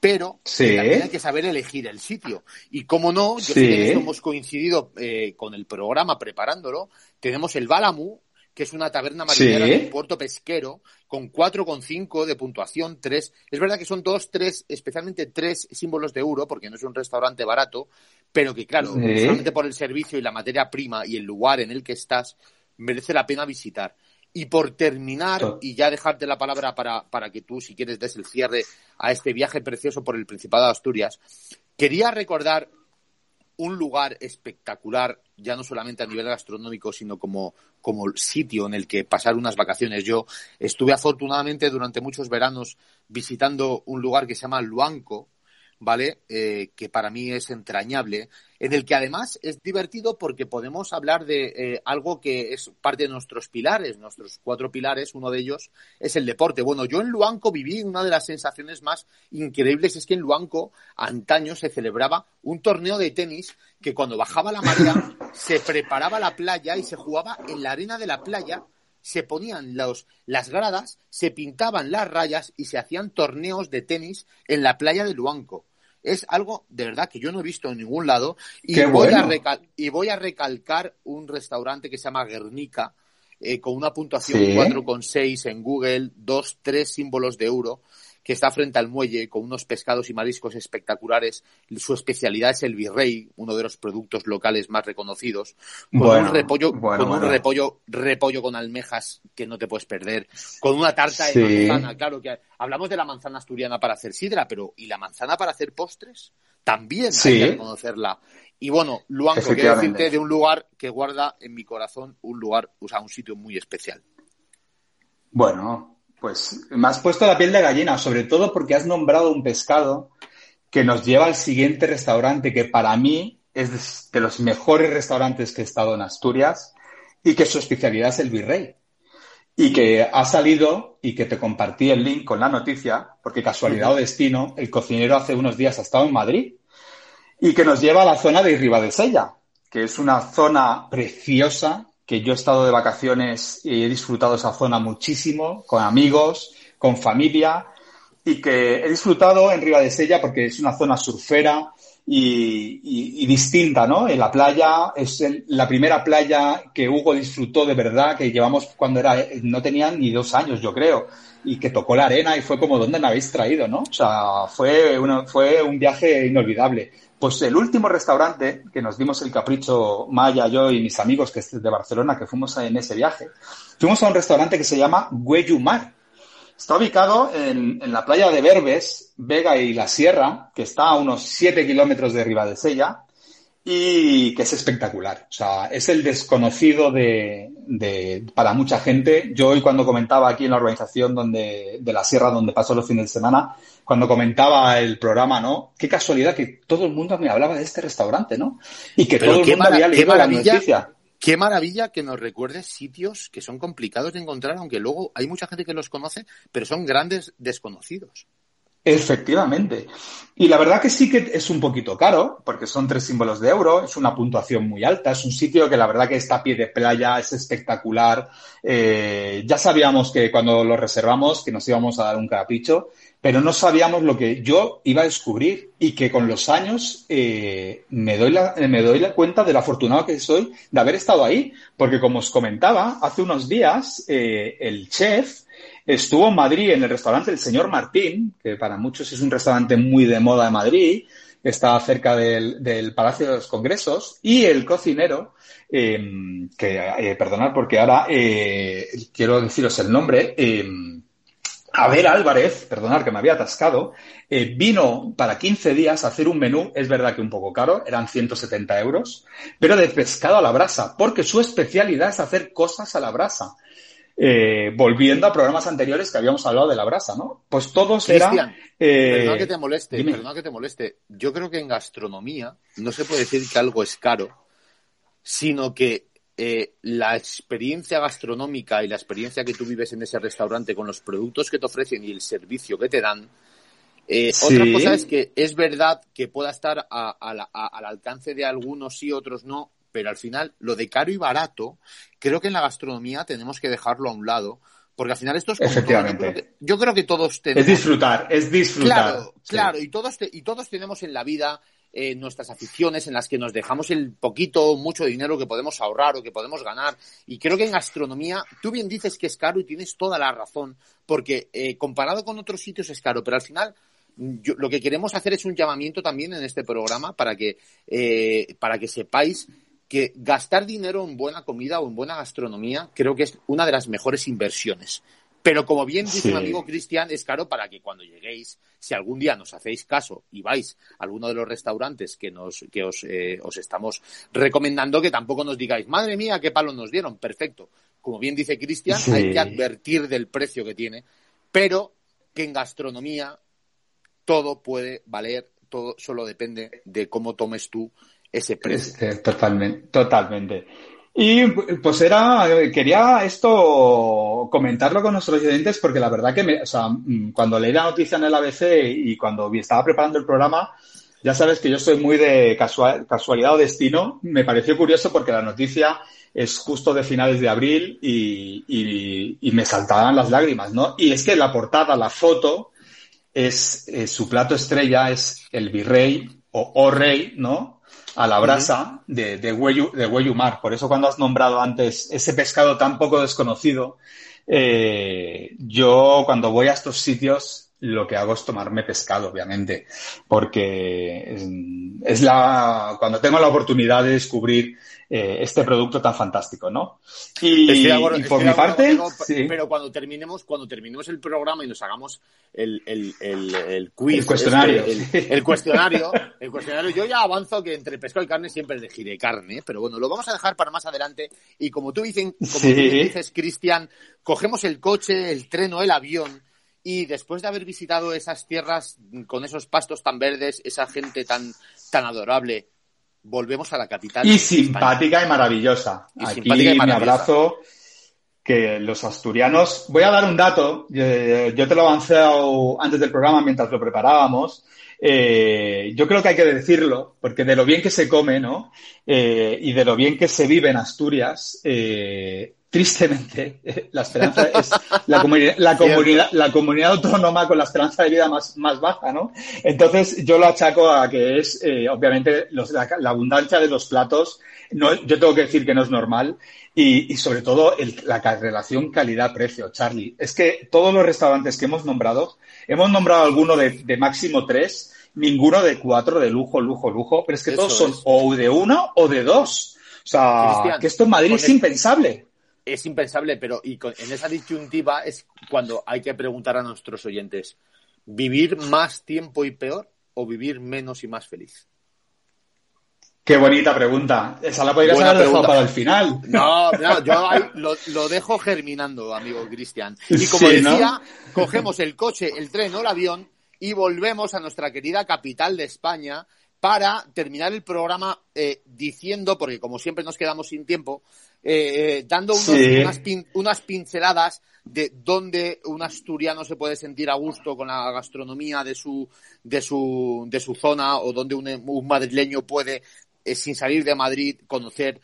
[SPEAKER 1] pero también hay que saber elegir el sitio. Y como no, yo sé que hemos coincidido eh, con el programa preparándolo, tenemos el Balamu, que es una taberna marinera de puerto pesquero, con 4,5 de puntuación, 3. Es verdad que son dos, tres, especialmente tres símbolos de euro, porque no es un restaurante barato, pero que claro, solamente por el servicio y la materia prima y el lugar en el que estás, merece la pena visitar. Y por terminar, y ya dejarte la palabra para, para que tú, si quieres, des el cierre a este viaje precioso por el Principado de Asturias, quería recordar un lugar espectacular, ya no solamente a nivel gastronómico, sino como, como sitio en el que pasar unas vacaciones. Yo estuve afortunadamente durante muchos veranos visitando un lugar que se llama Luanco, ¿vale? Eh, que para mí es entrañable, en el que además es divertido porque podemos hablar de eh, algo que es parte de nuestros pilares, nuestros cuatro pilares, uno de ellos es el deporte. Bueno, yo en Luanco viví una de las sensaciones más increíbles, es que en Luanco antaño se celebraba un torneo de tenis que cuando bajaba la marea <laughs> se preparaba la playa y se jugaba en la arena de la playa se ponían los, las gradas, se pintaban las rayas y se hacían torneos de tenis en la playa de Luanco es algo de verdad que yo no he visto en ningún lado y, voy, a y voy a recalcar un restaurante que se llama Guernica eh, con una puntuación 4,6 en Google, dos, tres símbolos de euro que está frente al muelle con unos pescados y mariscos espectaculares. Su especialidad es el virrey, uno de los productos locales más reconocidos, con un repollo, con un repollo, repollo con almejas que no te puedes perder, con una tarta de manzana, claro que hablamos de la manzana asturiana para hacer sidra, pero ¿y la manzana para hacer postres? También hay que conocerla. Y bueno, Luanco, quiero decirte de un lugar que guarda en mi corazón un lugar, o sea, un sitio muy especial.
[SPEAKER 2] Bueno, pues me has puesto la piel de gallina, sobre todo porque has nombrado un pescado que nos lleva al siguiente restaurante que para mí es de los mejores restaurantes que he estado en Asturias y que su especialidad es el virrey. Y que ha salido y que te compartí el link con la noticia, porque casualidad o destino, el cocinero hace unos días ha estado en Madrid y que nos lleva a la zona de Ribadesella, que es una zona preciosa que yo he estado de vacaciones y he disfrutado esa zona muchísimo, con amigos, con familia, y que he disfrutado en Riva de Sella porque es una zona surfera y, distinta, ¿no? En la playa, es la primera playa que Hugo disfrutó de verdad, que llevamos cuando era, no tenía ni dos años, yo creo, y que tocó la arena y fue como, ¿dónde me habéis traído, no? O sea, fue, fue un viaje inolvidable. Pues el último restaurante que nos dimos el capricho, Maya, yo y mis amigos que es de Barcelona, que fuimos en ese viaje, fuimos a un restaurante que se llama Güeyumar. Está ubicado en, la playa de Verbes, Vega y La Sierra, que está a unos 7 kilómetros de Ribadesella, y que es espectacular. O sea, es el desconocido de, de, para mucha gente. Yo hoy cuando comentaba aquí en la organización donde, de la sierra donde paso los fines de semana, cuando comentaba el programa, ¿no? Qué casualidad que todo el mundo me hablaba de este restaurante, ¿no? Y que todo el mundo había leído la noticia.
[SPEAKER 1] Qué maravilla que nos recuerdes sitios que son complicados de encontrar, aunque luego hay mucha gente que los conoce, pero son grandes desconocidos.
[SPEAKER 2] Efectivamente. Y la verdad que sí que es un poquito caro, porque son tres símbolos de euro, es una puntuación muy alta, es un sitio que la verdad que está a pie de playa, es espectacular. Eh, ya sabíamos que cuando lo reservamos, que nos íbamos a dar un capricho, pero no sabíamos lo que yo iba a descubrir y que con los años eh, me, doy la, me doy la cuenta de lo afortunado que soy de haber estado ahí, porque como os comentaba, hace unos días eh, el chef estuvo en Madrid en el restaurante El Señor Martín, que para muchos es un restaurante muy de moda de Madrid, está cerca del, Palacio de los Congresos, y el cocinero, em, que, eh, perdonad porque ahora eh, quiero deciros el nombre, eh, ver Álvarez, perdonad que me había atascado, eh, vino para 15 días a hacer un menú, es verdad que un poco caro, eran 170 euros, pero de pescado a la brasa, porque su especialidad es hacer cosas a la brasa. Eh, volviendo a programas anteriores que habíamos hablado de la brasa, ¿no? Pues todos eran...
[SPEAKER 1] Eh... Perdona que te moleste, perdona que te moleste. Yo creo que en gastronomía no se puede decir que algo es caro, sino que eh, la experiencia gastronómica y la experiencia que tú vives en ese restaurante con los productos que te ofrecen y el servicio que te dan, eh, Otra cosa es que es verdad que pueda estar al alcance de algunos sí, otros no, pero al final lo de caro y barato, creo que en la gastronomía tenemos que dejarlo a un lado, porque al final esto es
[SPEAKER 2] Efectivamente.
[SPEAKER 1] yo, creo que, todos tenemos...
[SPEAKER 2] Es disfrutar, es disfrutar.
[SPEAKER 1] Claro, claro, y todos, y todos tenemos en la vida eh, nuestras aficiones en las que nos dejamos el poquito o mucho dinero que podemos ahorrar o que podemos ganar. Y creo que en gastronomía, tú bien dices que es caro y tienes toda la razón, porque eh, comparado con otros sitios es caro, pero al final lo que queremos hacer es un llamamiento también en este programa para que, eh, para que sepáis que gastar dinero en buena comida o en buena gastronomía creo que es una de las mejores inversiones. Pero como bien dice mi amigo Cristian, es caro para que cuando lleguéis, si algún día nos hacéis caso y vais a alguno de los restaurantes que nos que os, eh, os estamos recomendando, que tampoco nos digáis, madre mía, qué palo nos dieron. Perfecto. Como bien dice Cristian, hay que advertir del precio que tiene, pero que en gastronomía todo puede valer, todo solo depende de cómo tomes tú ese precio.
[SPEAKER 2] Totalmente, totalmente. Y pues era, quería esto comentarlo con nuestros oyentes porque la verdad que me, o sea, mm, cuando leí la noticia en el ABC y cuando estaba preparando el programa, ya sabes que yo soy muy de casual, casualidad o destino. Me pareció curioso porque la noticia es justo de finales de abril y, y, me saltaban las lágrimas, ¿no? Y es que la portada, la foto, es, eh, su plato estrella es el virrey o rey, ¿no? A la brasa de, de, huello, de mar. Por eso cuando has nombrado antes ese pescado tan poco desconocido, eh, yo cuando voy a estos sitios lo que hago es tomarme pescado, obviamente, porque es, la cuando tengo la oportunidad de descubrir eh, este producto tan fantástico, ¿no?
[SPEAKER 1] Y, por mi parte, pero cuando terminemos, cuando terminemos el programa y nos hagamos el, el, el, quiz,
[SPEAKER 2] el cuestionario,
[SPEAKER 1] este, el, cuestionario, el cuestionario, yo ya avanzo que entre pescado y carne siempre elegiré carne, pero bueno, lo vamos a dejar para más adelante. Y como tú, dicen, como tú dices, Cristian, cogemos el coche, el tren o el avión y después de haber visitado esas tierras con esos pastos tan verdes, esa gente tan, tan adorable, volvemos a la capital.
[SPEAKER 2] Y simpática y maravillosa. Aquí me abrazo que los asturianos. Voy a dar un dato. Yo, te lo avancé antes del programa mientras lo preparábamos. Eh, yo creo que hay que decirlo, porque de lo bien que se come, ¿no? Eh, y de lo bien que se vive en Asturias, eh, tristemente, <laughs> la esperanza es la, comunidad, la, comunidad, la comunidad autónoma con la esperanza de vida más, más baja, ¿no? Entonces, yo lo achaco a que es, eh, obviamente, los, la, abundancia de los platos. No, yo tengo que decir que no es normal. Y, y sobre todo, el, la relación calidad-precio, Charlie. Es que todos los restaurantes que hemos nombrado, hemos nombrado alguno de, de máximo tres, ninguno de cuatro, de lujo, lujo, lujo, pero es que todos son o de uno o de dos. O sea, que esto en Madrid es impensable
[SPEAKER 1] es impensable, pero y en esa disyuntiva es cuando hay que preguntar a nuestros oyentes, ¿vivir más tiempo y peor o vivir menos y más feliz?
[SPEAKER 2] Qué bonita pregunta. Esa la podrías haber dejado para el final.
[SPEAKER 1] No, no, yo lo, dejo germinando, amigo Cristian. Y como decía, cogemos el coche, el tren o el avión y volvemos a nuestra querida capital de España para terminar el programa eh, diciendo, porque como siempre nos quedamos sin tiempo, eh, eh, dando unas, pinceladas de dónde un asturiano se puede sentir a gusto con la gastronomía de su, de su, de su zona o donde un, madrileño puede, sin salir de Madrid, conocer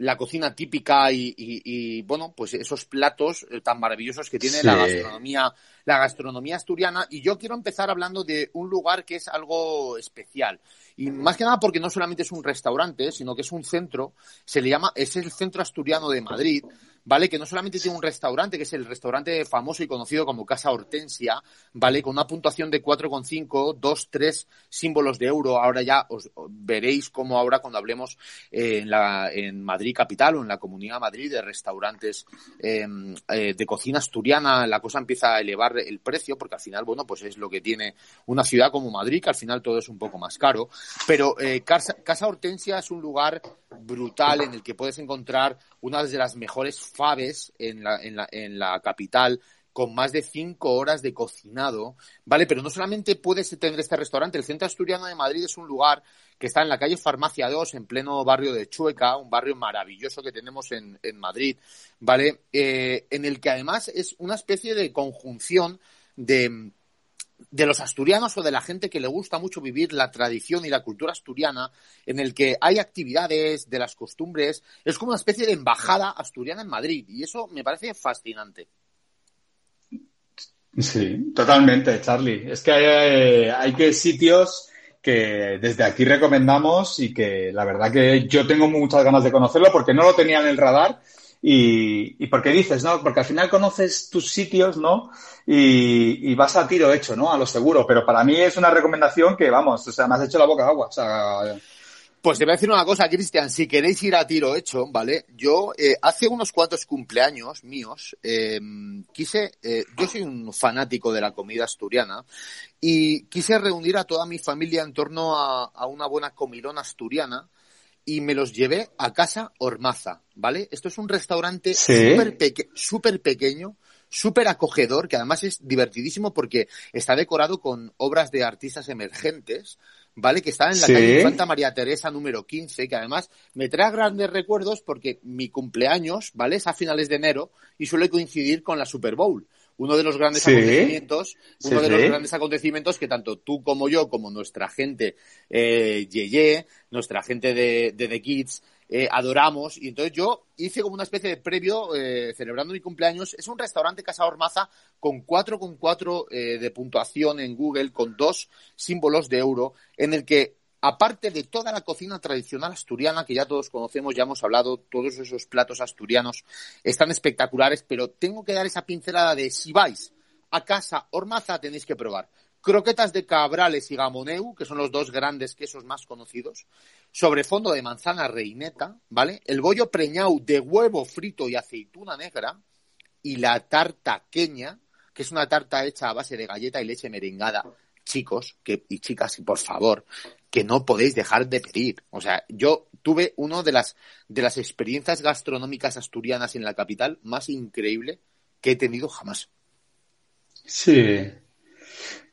[SPEAKER 1] la cocina típica y, bueno, pues esos platos eh, tan maravillosos que tiene la gastronomía, la gastronomía asturiana. Y yo quiero empezar hablando de un lugar que es algo especial. Y más que nada porque no solamente es un restaurante, sino que es un centro, se le llama, es el Centro Asturiano de Madrid, ¿vale? Que no solamente tiene un restaurante, que es el restaurante famoso y conocido como Casa Hortensia, ¿vale? Con una puntuación de 4,5, 2, 3 símbolos de euro. Ahora ya os veréis cómo ahora cuando hablemos eh, en, la, en Madrid capital o en la Comunidad de Madrid de restaurantes em, eh, de cocina asturiana, la cosa empieza a elevar el precio porque al final, bueno, pues es lo que tiene una ciudad como Madrid, que al final todo es un poco más caro. Pero eh, Casa, Casa Hortensia es un lugar brutal en el que puedes encontrar una de las mejores faves en la, en la, en la capital con más de cinco horas de cocinado, ¿vale? Pero no solamente puedes tener este restaurante, el Centro Asturiano de Madrid es un lugar que está en la calle Farmacia 2, en pleno barrio de Chueca, un barrio maravilloso que tenemos en, en Madrid, ¿vale? Eh, en el que además es una especie de conjunción de de los asturianos o de la gente que le gusta mucho vivir la tradición y la cultura asturiana, en el que hay actividades de las costumbres, es como una especie de embajada asturiana en Madrid y eso me parece fascinante.
[SPEAKER 2] Sí, totalmente, Charlie. Es que hay, hay que sitios que desde aquí recomendamos y que la verdad que yo tengo muchas ganas de conocerlo porque no lo tenía en el radar y, y porque dices, ¿no? Porque al final conoces tus sitios, ¿no? Y, y, vas a tiro hecho, ¿no? A lo seguro. Pero para mí es una recomendación que, vamos, o sea, me has hecho la boca agua. O sea,
[SPEAKER 1] pues te voy a decir una cosa, Cristian, si queréis ir a tiro hecho, ¿vale? Yo eh, hace unos cuantos cumpleaños míos eh, quise, eh, yo soy un fanático de la comida asturiana y quise reunir a toda mi familia en torno a, a una buena comilón asturiana y me los llevé a casa Ormaza, ¿vale? Esto es un restaurante súper super pequeño, súper acogedor, que además es divertidísimo porque está decorado con obras de artistas emergentes, ¿vale? Que está en la calle Santa María Teresa número 15, que además me trae grandes recuerdos porque mi cumpleaños, ¿vale? Es a finales de enero y suele coincidir con la Super Bowl uno de los grandes acontecimientos, uno de los grandes acontecimientos que tanto tú como yo, como nuestra gente eh, Yeye, nuestra gente de, de The Kids, eh, adoramos. Y entonces yo hice como una especie de previo eh, celebrando mi cumpleaños. Es un restaurante Casa Ormaza con 4,4 eh, de puntuación en Google, con dos símbolos de euro, en el que aparte de toda la cocina tradicional asturiana que ya todos conocemos, ya hemos hablado, todos esos platos asturianos están espectaculares, pero tengo que dar esa pincelada de si vais a casa Ormaza tenéis que probar croquetas de cabrales y gamoneu, que son los dos grandes quesos más conocidos, sobre fondo de manzana reineta, ¿vale? El bollo preñau de huevo frito y aceituna negra y la tarta queña, que es una tarta hecha a base de galleta y leche merengada chicos y chicas, y por favor, que no podéis dejar de pedir. O sea, yo tuve una de las, de las experiencias gastronómicas asturianas en la capital más increíble que he tenido jamás.
[SPEAKER 2] Sí.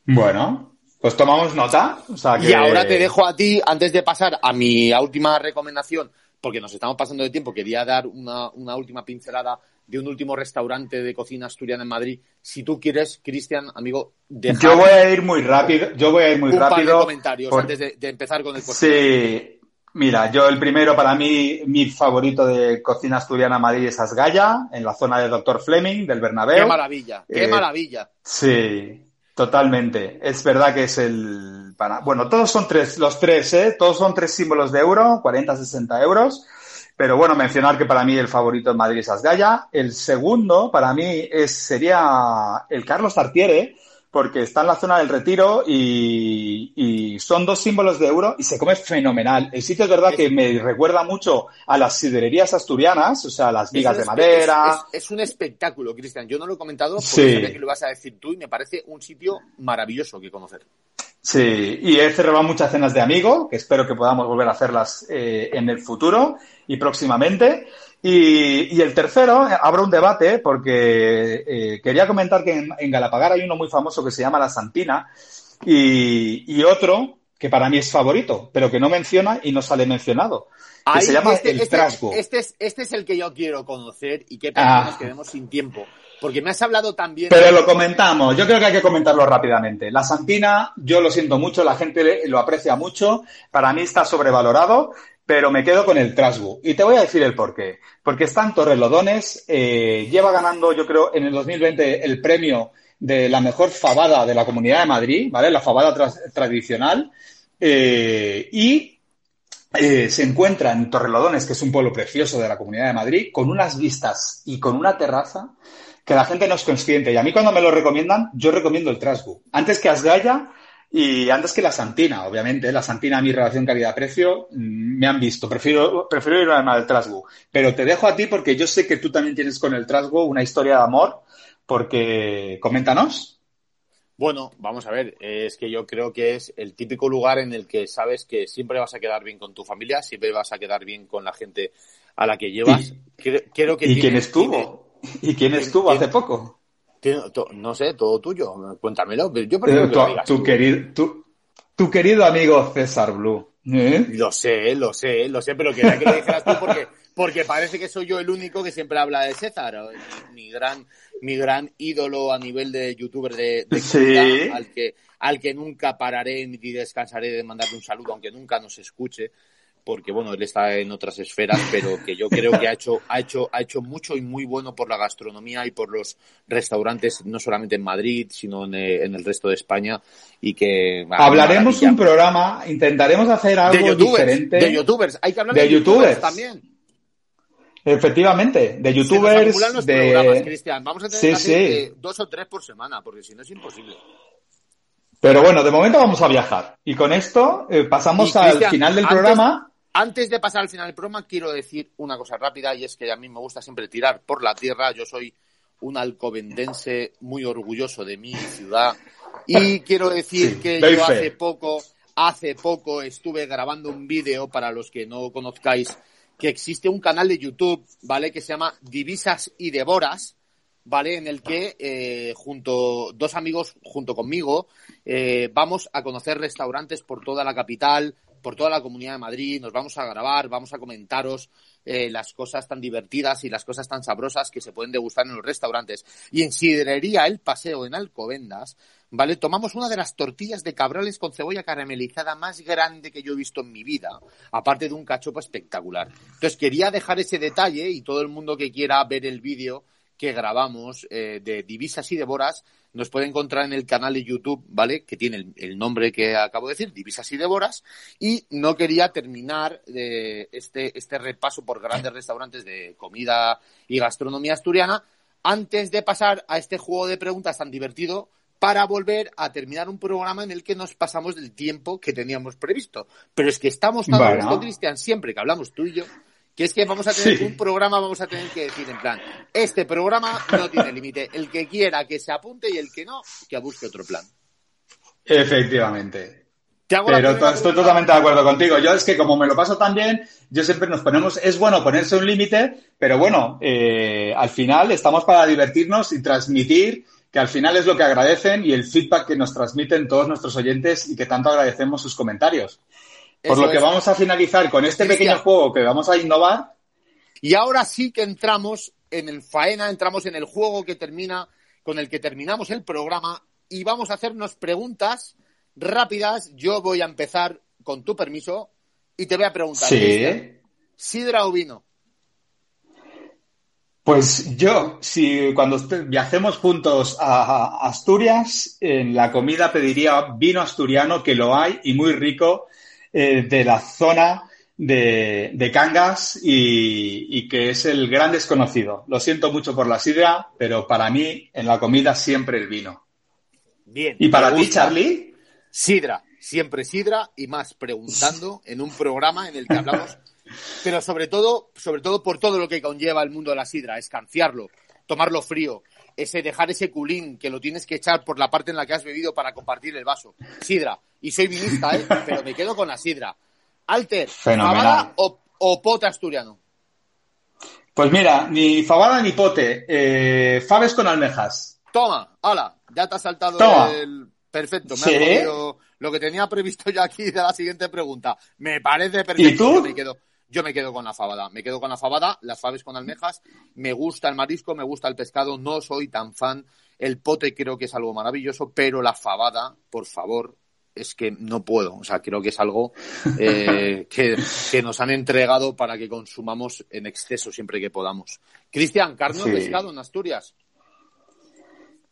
[SPEAKER 2] Bueno, pues tomamos nota.
[SPEAKER 1] Y ahora te dejo a ti, antes de pasar a mi última recomendación, porque nos estamos pasando de tiempo, quería dar una, una última pincelada de un último restaurante de cocina asturiana en Madrid. Si tú quieres, Cristian, amigo,
[SPEAKER 2] Yo voy a ir muy rápido. Yo voy a ir muy
[SPEAKER 1] un
[SPEAKER 2] rápido.
[SPEAKER 1] Par de comentarios antes de, empezar con el
[SPEAKER 2] Sí. Mira, yo el primero para mí, mi favorito de cocina asturiana en Madrid es Asgaya, en la zona de Doctor Fleming, del Bernabéu.
[SPEAKER 1] ¡Qué maravilla! ¡Qué eh, maravilla!
[SPEAKER 2] Sí, totalmente. Es verdad que es el... Para, bueno, todos son tres, los tres, ¿eh? Todos son tres símbolos de euro, 40, 60 euros. Pero bueno, mencionar que para mí el favorito en Madrid es Asgaya. El segundo para mí es, sería el Carlos Tartiere, porque está en la zona del retiro y, y, son dos símbolos de euro y se come fenomenal. El sitio es verdad que me recuerda mucho a las sidererías asturianas, o sea, las vigas de madera.
[SPEAKER 1] Es, un espectáculo, Cristian. Yo no lo he comentado porque sabía que lo vas a decir tú y me parece un sitio maravilloso que conocer.
[SPEAKER 2] Sí, y he cerrado muchas cenas de amigo, que espero que podamos volver a hacerlas eh, en el futuro y próximamente. Y, y el tercero, eh, abro un debate porque eh, quería comentar que en, en, Galapagar hay uno muy famoso que se llama La Santina y, y, otro que para mí es favorito, pero que no menciona y no sale mencionado. Que se llama
[SPEAKER 1] este,
[SPEAKER 2] El
[SPEAKER 1] este,
[SPEAKER 2] Trasgo.
[SPEAKER 1] Este es, este es el que yo quiero conocer y qué pena ah. nos quedemos sin tiempo. Porque me has hablado también.
[SPEAKER 2] Pero lo comentamos. Yo creo que hay que comentarlo rápidamente. La Santina, yo lo siento mucho, la gente lo aprecia mucho. Para mí está sobrevalorado. pero me quedo con el Trasbu. Y te voy a decir el por qué. Porque está en Torrelodones, eh, lleva ganando, yo creo, en el 2020 el premio de la mejor fabada de la Comunidad de Madrid, ¿vale? La fabada tradicional. Eh, y eh, se encuentra en Torrelodones, que es un pueblo precioso de la Comunidad de Madrid, con unas vistas y con una terraza que la gente no es consciente. Y a mí cuando me lo recomiendan, yo recomiendo el Trasbu. Antes que Asgaya y antes que la Santina, obviamente. La Santina, mi relación calidad-precio, mm, me han visto. Prefiero, prefiero ir al Trasbu. Pero te dejo a ti porque yo sé que tú también tienes con el Trasbu una historia de amor. Porque, coméntanos.
[SPEAKER 1] Bueno, vamos a ver, es que yo creo que es el típico lugar en el que sabes que siempre vas a quedar bien con tu familia, siempre vas a quedar bien con la gente a la que llevas.
[SPEAKER 2] ¿Y, quién estuvo? ¿Y quién estuvo hace poco?
[SPEAKER 1] no sé, todo tuyo. Cuéntamelo. Yo
[SPEAKER 2] prefiero que tu, querido, tu, querido amigo César Blue.
[SPEAKER 1] ¿eh? Lo sé, lo sé, lo sé, pero quería que lo dijeras tú porque, porque parece que soy yo el único que siempre habla de César, mi, gran, mi gran ídolo a nivel de youtuber de, de al que al que nunca pararé ni descansaré de mandarle un saludo, aunque nunca nos escuche porque bueno, él está en otras esferas, pero que yo creo que ha hecho, ha hecho, ha hecho mucho y muy bueno por la gastronomía y por los restaurantes, no solamente en Madrid, sino en, eh, el resto de España, y que
[SPEAKER 2] hablaremos un programa, intentaremos hacer algo diferente.
[SPEAKER 1] De youtubers, hay que hablar de, youtubers. también.
[SPEAKER 2] Efectivamente, de youtubers.
[SPEAKER 1] de... programas, Cristian. Vamos a tener que dos o tres por semana, porque si no es imposible.
[SPEAKER 2] Pero bueno, de momento vamos a viajar. Y con esto eh, pasamos al final del programa.
[SPEAKER 1] Antes de pasar al final del programa, quiero decir una cosa rápida y es que a mí me gusta siempre tirar por la tierra. Yo soy un alcobendense muy orgulloso de mi ciudad y <laughs> quiero decir que yo hace poco, hace poco estuve grabando un vídeo para los que no conozcáis que existe un canal de YouTube, ¿vale? Que se llama Divisas y Devoras, ¿vale? En el que eh, junto dos amigos junto conmigo eh, vamos a conocer restaurantes por toda la capital, por toda la Comunidad de Madrid, nos vamos a grabar, vamos a comentaros eh, las cosas tan divertidas y las cosas tan sabrosas que se pueden degustar en los restaurantes. Y en Sidrería El Paseo, en Alcobendas, ¿vale? Tomamos una de las tortillas de cabrales con cebolla caramelizada más grande que yo he visto en mi vida, aparte de un cachopo espectacular. Entonces quería dejar ese detalle y todo el mundo que quiera ver el vídeo que grabamos eh, de Divisas y Devoras nos puede encontrar en el canal de YouTube, ¿vale? Que tiene el, nombre que acabo de decir, Divisas y Devoras. Y no quería terminar de este, este repaso por grandes restaurantes de comida y gastronomía asturiana antes de pasar a este juego de preguntas tan divertido para volver a terminar un programa en el que nos pasamos del tiempo que teníamos previsto. Pero es que estamos tan bueno. Cristian, siempre que hablamos tú y yo, que es que vamos a tener un programa, vamos a tener que decir en plan, este programa no <laughs> tiene límite. El que quiera que se apunte y el que no, que busque otro plan.
[SPEAKER 2] Efectivamente. Pero estoy totalmente de acuerdo contigo. Yo es que como me lo paso tan bien, yo siempre nos ponemos, es bueno ponerse un límite, pero bueno, eh, al final estamos para divertirnos y transmitir, que al final es lo que agradecen y el feedback que nos transmiten todos nuestros oyentes y que tanto agradecemos sus comentarios. Por lo que vamos a finalizar con este pequeño juego que vamos a innovar.
[SPEAKER 1] Y ahora sí que entramos en el faena, entramos en el juego que termina, con el que terminamos el programa y vamos a hacernos preguntas rápidas. Yo voy a empezar con tu permiso y te voy a preguntar.
[SPEAKER 2] Sí.
[SPEAKER 1] ¿Sidra o vino?
[SPEAKER 2] Pues yo, si cuando viajemos juntos a Asturias, en la comida pediría vino asturiano, que lo hay y muy rico, eh, de la zona de, Cangas y, que es el gran desconocido. Lo siento mucho por la sidra, pero para mí en la comida siempre el vino.
[SPEAKER 1] Bien.
[SPEAKER 2] ¿Y para ti, Charlie?
[SPEAKER 1] Sidra, siempre sidra y más preguntando <laughs> en un programa en el que hablamos, pero sobre todo, sobre todo por todo lo que conlleva el mundo de la sidra, escanciarlo, tomarlo frío, ese dejar ese culín que lo tienes que echar por la parte en la que has bebido para compartir el vaso. Sidra. Y soy vinista, ¿eh? <laughs> Pero me quedo con la sidra. Alter, ¿fabada o, pote asturiano?
[SPEAKER 2] Pues mira, ni fabada ni pote. Eh, faves con almejas.
[SPEAKER 1] Toma, hala, ya te has saltado el... Perfecto, me lo que tenía previsto ya aquí de la siguiente pregunta. Me parece perfecto.
[SPEAKER 2] ¿Y tú?
[SPEAKER 1] Me quedo. Yo me quedo con la fabada, me quedo con la fabada, las faves con almejas, me gusta el marisco, me gusta el pescado, no soy tan fan, el pote creo que es algo maravilloso, pero la fabada, por favor, es que no puedo. O sea, creo que es algo eh, <laughs> que, que, nos han entregado para que consumamos en exceso siempre que podamos. Cristian, ¿carne o pescado en Asturias?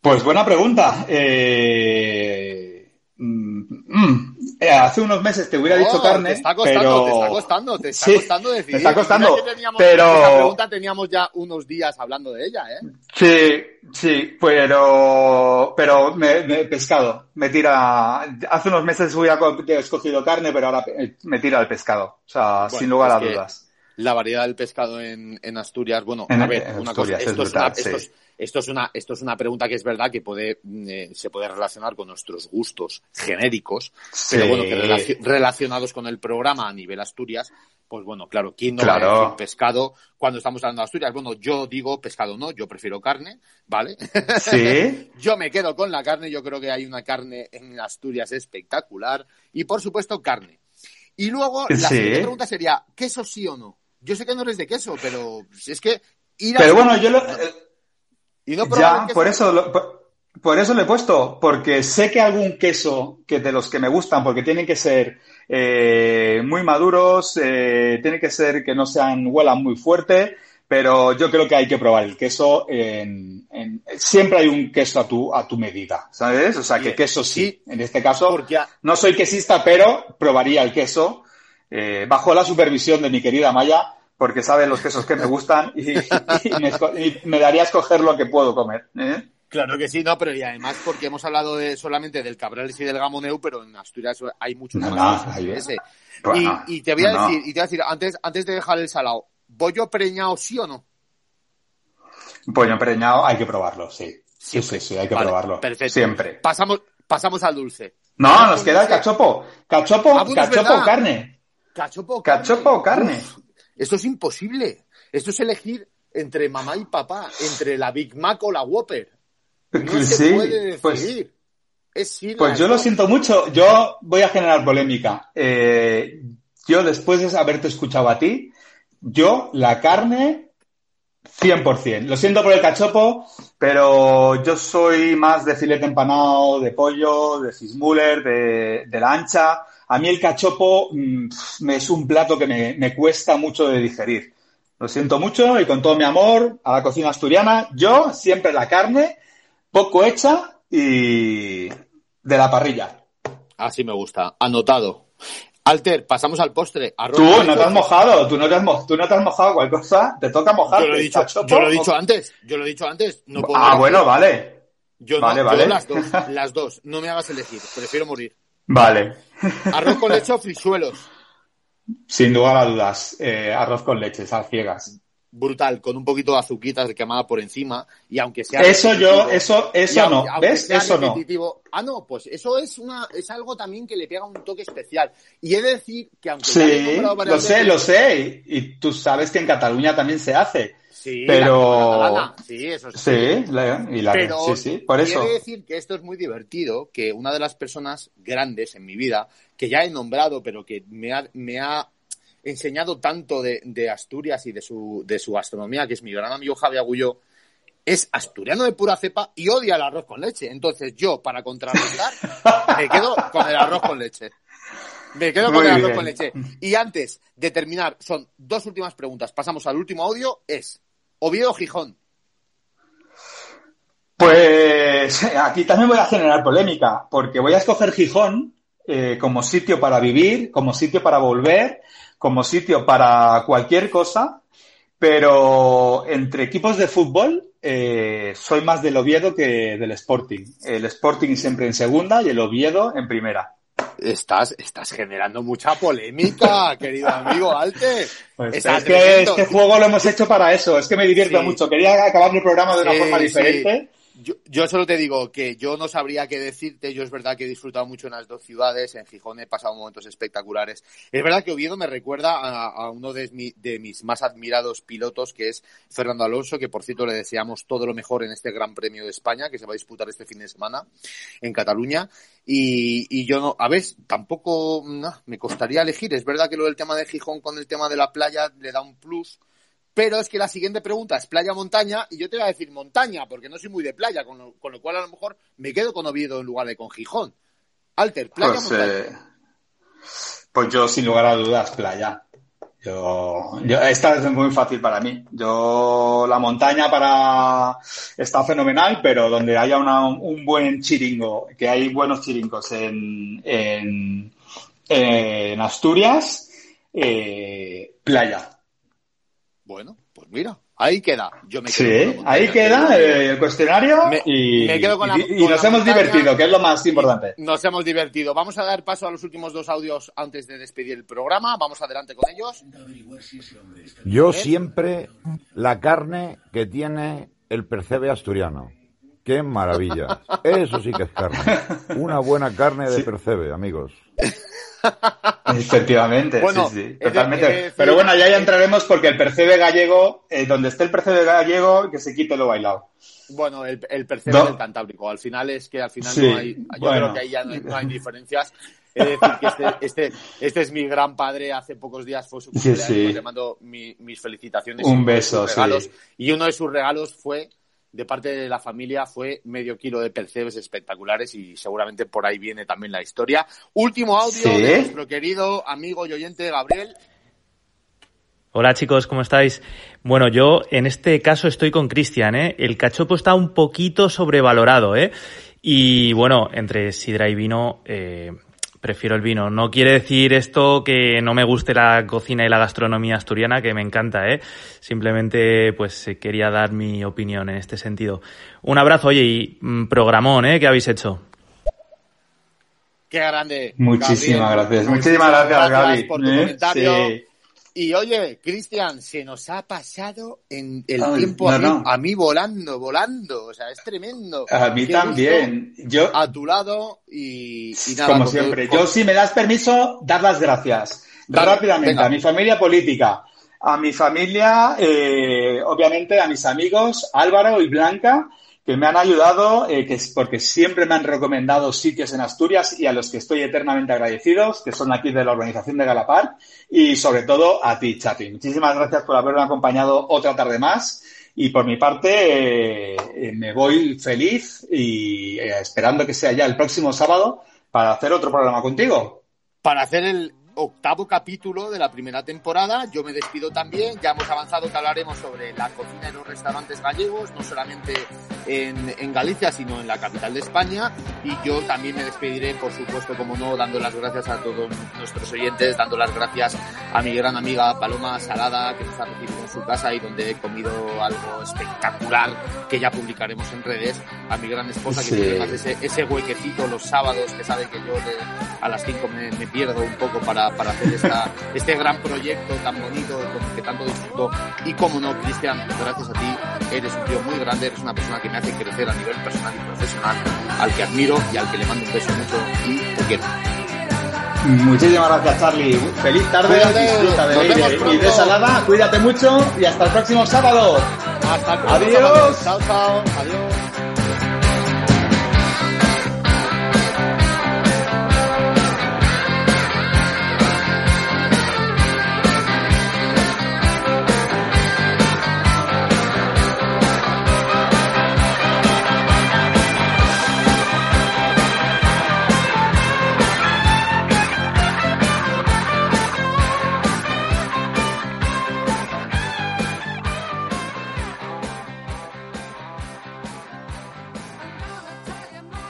[SPEAKER 2] Pues buena pregunta. Eh, mm, mm, eh, hace unos meses te hubiera dicho carne,
[SPEAKER 1] te está costando,
[SPEAKER 2] pero...
[SPEAKER 1] te está costando, te está costando decidir.
[SPEAKER 2] Te está costando, pero...
[SPEAKER 1] Esa pregunta teníamos ya unos días hablando de ella, ¿eh?
[SPEAKER 2] Sí, sí, pero, pero me, me, pescado, me tira, hace unos meses hubiera escogido carne, pero ahora me tira el pescado, o sea, sin lugar a dudas
[SPEAKER 1] la variedad del pescado en, en Asturias. Bueno, a ver, una cosa, esto es, una, esto, es, una, esto es una pregunta que es verdad que puede, eh, se puede relacionar con nuestros gustos genéricos, pero bueno, que relacionados con el programa a nivel Asturias, pues bueno, claro, ¿quién no claro. va a decir pescado cuando estamos hablando de Asturias? Bueno, yo digo pescado no, yo prefiero carne, ¿vale?
[SPEAKER 2] Sí. <laughs>
[SPEAKER 1] yo me quedo con la carne, yo creo que hay una carne en Asturias espectacular y por supuesto carne. Y luego la siguiente pregunta sería, ¿queso sí o no? Yo sé que no eres de queso, pero es que
[SPEAKER 2] ir a Pero bueno, yo lo... Y no ya, por eso, por, eso lo he puesto, porque sé que algún queso que de los que me gustan, porque tienen que ser eh, muy maduros, eh, tienen que ser que no sean, huelan muy fuerte, pero yo creo que hay que probar el queso en, siempre hay un queso a tu, a tu medida, ¿sabes? O sea, que queso sí, en este caso, no soy quesista, pero probaría el queso, eh, bajo la supervisión de mi querida Maya, porque sabe los quesos que me gustan y, me, daría a escoger lo que puedo comer. ¿eh?
[SPEAKER 1] Claro que sí, no, pero y además porque hemos hablado de, solamente del Cabrales y del Gamoneu, pero en Asturias hay muchos más ese. y, te voy a decir, y te voy a decir, antes, antes de dejar el salado, ¿bollo preñado sí o no?
[SPEAKER 2] Pollo preñado hay que probarlo, sí. Sí, sí, sí, hay que probarlo.
[SPEAKER 1] Perfecto.
[SPEAKER 2] Siempre.
[SPEAKER 1] Pasamos, pasamos al dulce.
[SPEAKER 2] No, nos queda el cachopo. Cachopo, ah, cachopo o carne.
[SPEAKER 1] Cachopo,
[SPEAKER 2] o carne.
[SPEAKER 1] Esto es imposible. Esto es elegir entre mamá y papá, entre la Big Mac o la Whopper. No se puede pues, decidir.
[SPEAKER 2] Pues, pues yo lo siento mucho. Yo voy a generar polémica. Eh, yo, después de haberte escuchado a ti, yo la carne 100%. Lo siento por el cachopo, pero yo soy más de filete empanado, de pollo, de fismuller, de, de la ancha a mí el cachopo mm, me es un plato que me, cuesta mucho de digerir. Lo siento mucho y con todo mi amor a la cocina asturiana, yo siempre la carne, poco hecha y de la parrilla.
[SPEAKER 1] Así me gusta. Anotado. Alter, pasamos al postre.
[SPEAKER 2] tú no te has mojado, tú no te has, tú no te has mojado cualquier cosa, te toca mojar.
[SPEAKER 1] Yo lo he dicho, yo lo he dicho antes, yo lo he dicho antes. No puedo
[SPEAKER 2] ah, bueno, vale.
[SPEAKER 1] Yo,
[SPEAKER 2] vale,
[SPEAKER 1] no,
[SPEAKER 2] vale.
[SPEAKER 1] Yo las dos, <laughs> las dos. No me hagas elegir, prefiero morir.
[SPEAKER 2] Vale.
[SPEAKER 1] Arroz con leche o frisuelos.
[SPEAKER 2] Sin lugar a dudas, eh, arroz con leche, sal ciegas.
[SPEAKER 1] Brutal, con un poquito de azuquitas quemada por encima y aunque sea
[SPEAKER 2] eso yo, eso, eso no, ¿ves? Eso no.
[SPEAKER 1] Ah, no, pues eso es una, es algo también que le pega un toque especial. Y he de decir que aunque
[SPEAKER 2] sí, lo sé, lo sé, y tú sabes que en Cataluña también se hace. Sí, pero
[SPEAKER 1] sí, eso
[SPEAKER 2] sí. Sí, y la... pero sí, sí, por eso.
[SPEAKER 1] Quiero decir que esto es muy divertido, que una de las personas grandes en mi vida, que ya he nombrado, pero que me ha, me ha enseñado tanto de, de, Asturias y de su, de su gastronomía, que es mi gran amigo Javier Agulló, es asturiano de pura cepa y odia el arroz con leche. Entonces yo, para contrarrestar, me quedo con el arroz con leche. Me quedo con el arroz con leche. Y antes de terminar, son dos últimas preguntas. Pasamos al último audio. Es, Oviedo Gijón.
[SPEAKER 2] Pues aquí también voy a generar polémica, porque voy a escoger Gijón eh, como sitio para vivir, como sitio para volver, como sitio para cualquier cosa, pero entre equipos de fútbol eh, soy más del Oviedo que del Sporting. El Sporting siempre en segunda y el Oviedo en primera.
[SPEAKER 1] Estás, estás generando mucha polémica, <laughs> querido amigo Alte.
[SPEAKER 2] Pues es que este juego lo hemos hecho para eso, es que me divierto mucho. Quería acabar el programa de una forma diferente.
[SPEAKER 1] Yo, solo te digo que yo no sabría qué decirte. Yo es verdad que he disfrutado mucho en las dos ciudades. En Gijón he pasado momentos espectaculares. Es verdad que Oviedo me recuerda a, uno de, mis más admirados pilotos, que es Fernando Alonso, que por cierto le deseamos todo lo mejor en este Gran Premio de España, que se va a disputar este fin de semana en Cataluña. Y, yo no, a ver, tampoco me costaría elegir. Es verdad que lo del tema de Gijón con el tema de la playa le da un plus pero es que la siguiente pregunta es playa-montaña y yo te voy a decir montaña porque no soy muy de playa, con lo, cual a lo mejor me quedo con Oviedo en lugar de con Gijón. Alter, playa pues, eh,
[SPEAKER 2] pues yo, sin lugar a dudas, playa. Yo, esta es muy fácil para mí. Yo, la montaña para está fenomenal, pero donde haya un buen chiringo, que hay buenos chiringos en, en, en Asturias, eh, playa.
[SPEAKER 1] Bueno, pues mira, ahí queda. Yo me
[SPEAKER 2] quedo sí, ahí queda el cuestionario y, nos hemos divertido, que es lo más importante.
[SPEAKER 1] Nos hemos divertido. Vamos a dar paso a los últimos dos audios antes de despedir el programa. Vamos adelante con ellos.
[SPEAKER 3] Yo siempre la carne que tiene el percebe asturiano. ¡Qué maravilla! Eso sí que es carne. Una buena carne de percebe, amigos.
[SPEAKER 2] Efectivamente, sí, sí, totalmente. Pero bueno, ya, ya entraremos porque el percebe gallego, eh, donde esté el percebe gallego, que se quite lo bailado.
[SPEAKER 1] Bueno, el, el percebe del Cantábrico. Al final es que al final no hay, yo creo que ahí ya no hay, diferencias. Es decir que este, este, este, es mi gran padre. Hace pocos días fue su cumpleaños. le mando mis felicitaciones.
[SPEAKER 2] Un beso,
[SPEAKER 1] Y uno de sus regalos fue de parte de la familia fue medio kilo de percebes espectaculares y seguramente por ahí viene también la historia. Último audio de nuestro querido amigo y oyente Gabriel.
[SPEAKER 4] Hola chicos, ¿cómo estáis? Bueno, yo en este caso estoy con Cristian, ¿eh? El cachopo está un poquito sobrevalorado, ¿eh? Y bueno, entre sidra y vino, eh, prefiero el vino. No quiere decir esto que no me guste la cocina y la gastronomía asturiana, que me encanta, ¿eh? Simplemente, pues eh, quería dar mi opinión en este sentido. Un abrazo, oye, y mm, programón, ¿eh? Que habéis hecho.
[SPEAKER 1] Qué grande.
[SPEAKER 2] Muchísimas gracias. Muchísimas gracias, Gaby.
[SPEAKER 1] Por tu ¿Eh? comentario. Y oye, Cristian, se nos ha pasado en el tiempo a, mí, volando, volando. O sea, es tremendo.
[SPEAKER 2] A mí también. Yo,
[SPEAKER 1] a tu lado y, nada.
[SPEAKER 2] Como siempre. Yo, si me das permiso, dar las gracias. Rápidamente. A mi familia política. A mi familia, eh, obviamente, a mis amigos Álvaro y Blanca que me han ayudado, eh, que porque siempre me han recomendado sitios en Asturias y a los que estoy eternamente agradecidos, que son aquí de la organización de Galapar, y sobre todo a ti, Chapi. Muchísimas gracias por haberme acompañado otra tarde más. Y por mi parte, eh, me voy feliz y eh, esperando que sea ya el próximo sábado para hacer otro programa contigo.
[SPEAKER 1] Para hacer el, octavo capítulo de la primera temporada. Yo me despido también. Ya hemos avanzado que hablaremos sobre la cocina en los restaurantes gallegos, no solamente en, en, Galicia, sino en la capital de España. Y yo también me despediré, por supuesto, como no, dando las gracias a todos nuestros oyentes, dando las gracias a mi gran amiga Paloma Salada, que nos ha recibido en su casa y donde he comido algo espectacular que ya publicaremos en redes. A mi gran esposa, que tiene más ese, ese huequecito los sábados, que sabe que yo a las 5 me, me pierdo un poco para para, hacer esta, este gran proyecto tan bonito que tanto disfruto. Y como no, Cristian, gracias a ti, eres un tío muy grande, eres una persona que me hace crecer a nivel personal y profesional, al que admiro y al que le mando un beso mucho y te quiero.
[SPEAKER 2] Muchísimas gracias, Charlie. Feliz tarde, disfruta de y de Salada, cuídate mucho y hasta el próximo sábado.
[SPEAKER 1] Hasta el próximo Adiós. Sábado. Chao, chao. Adiós.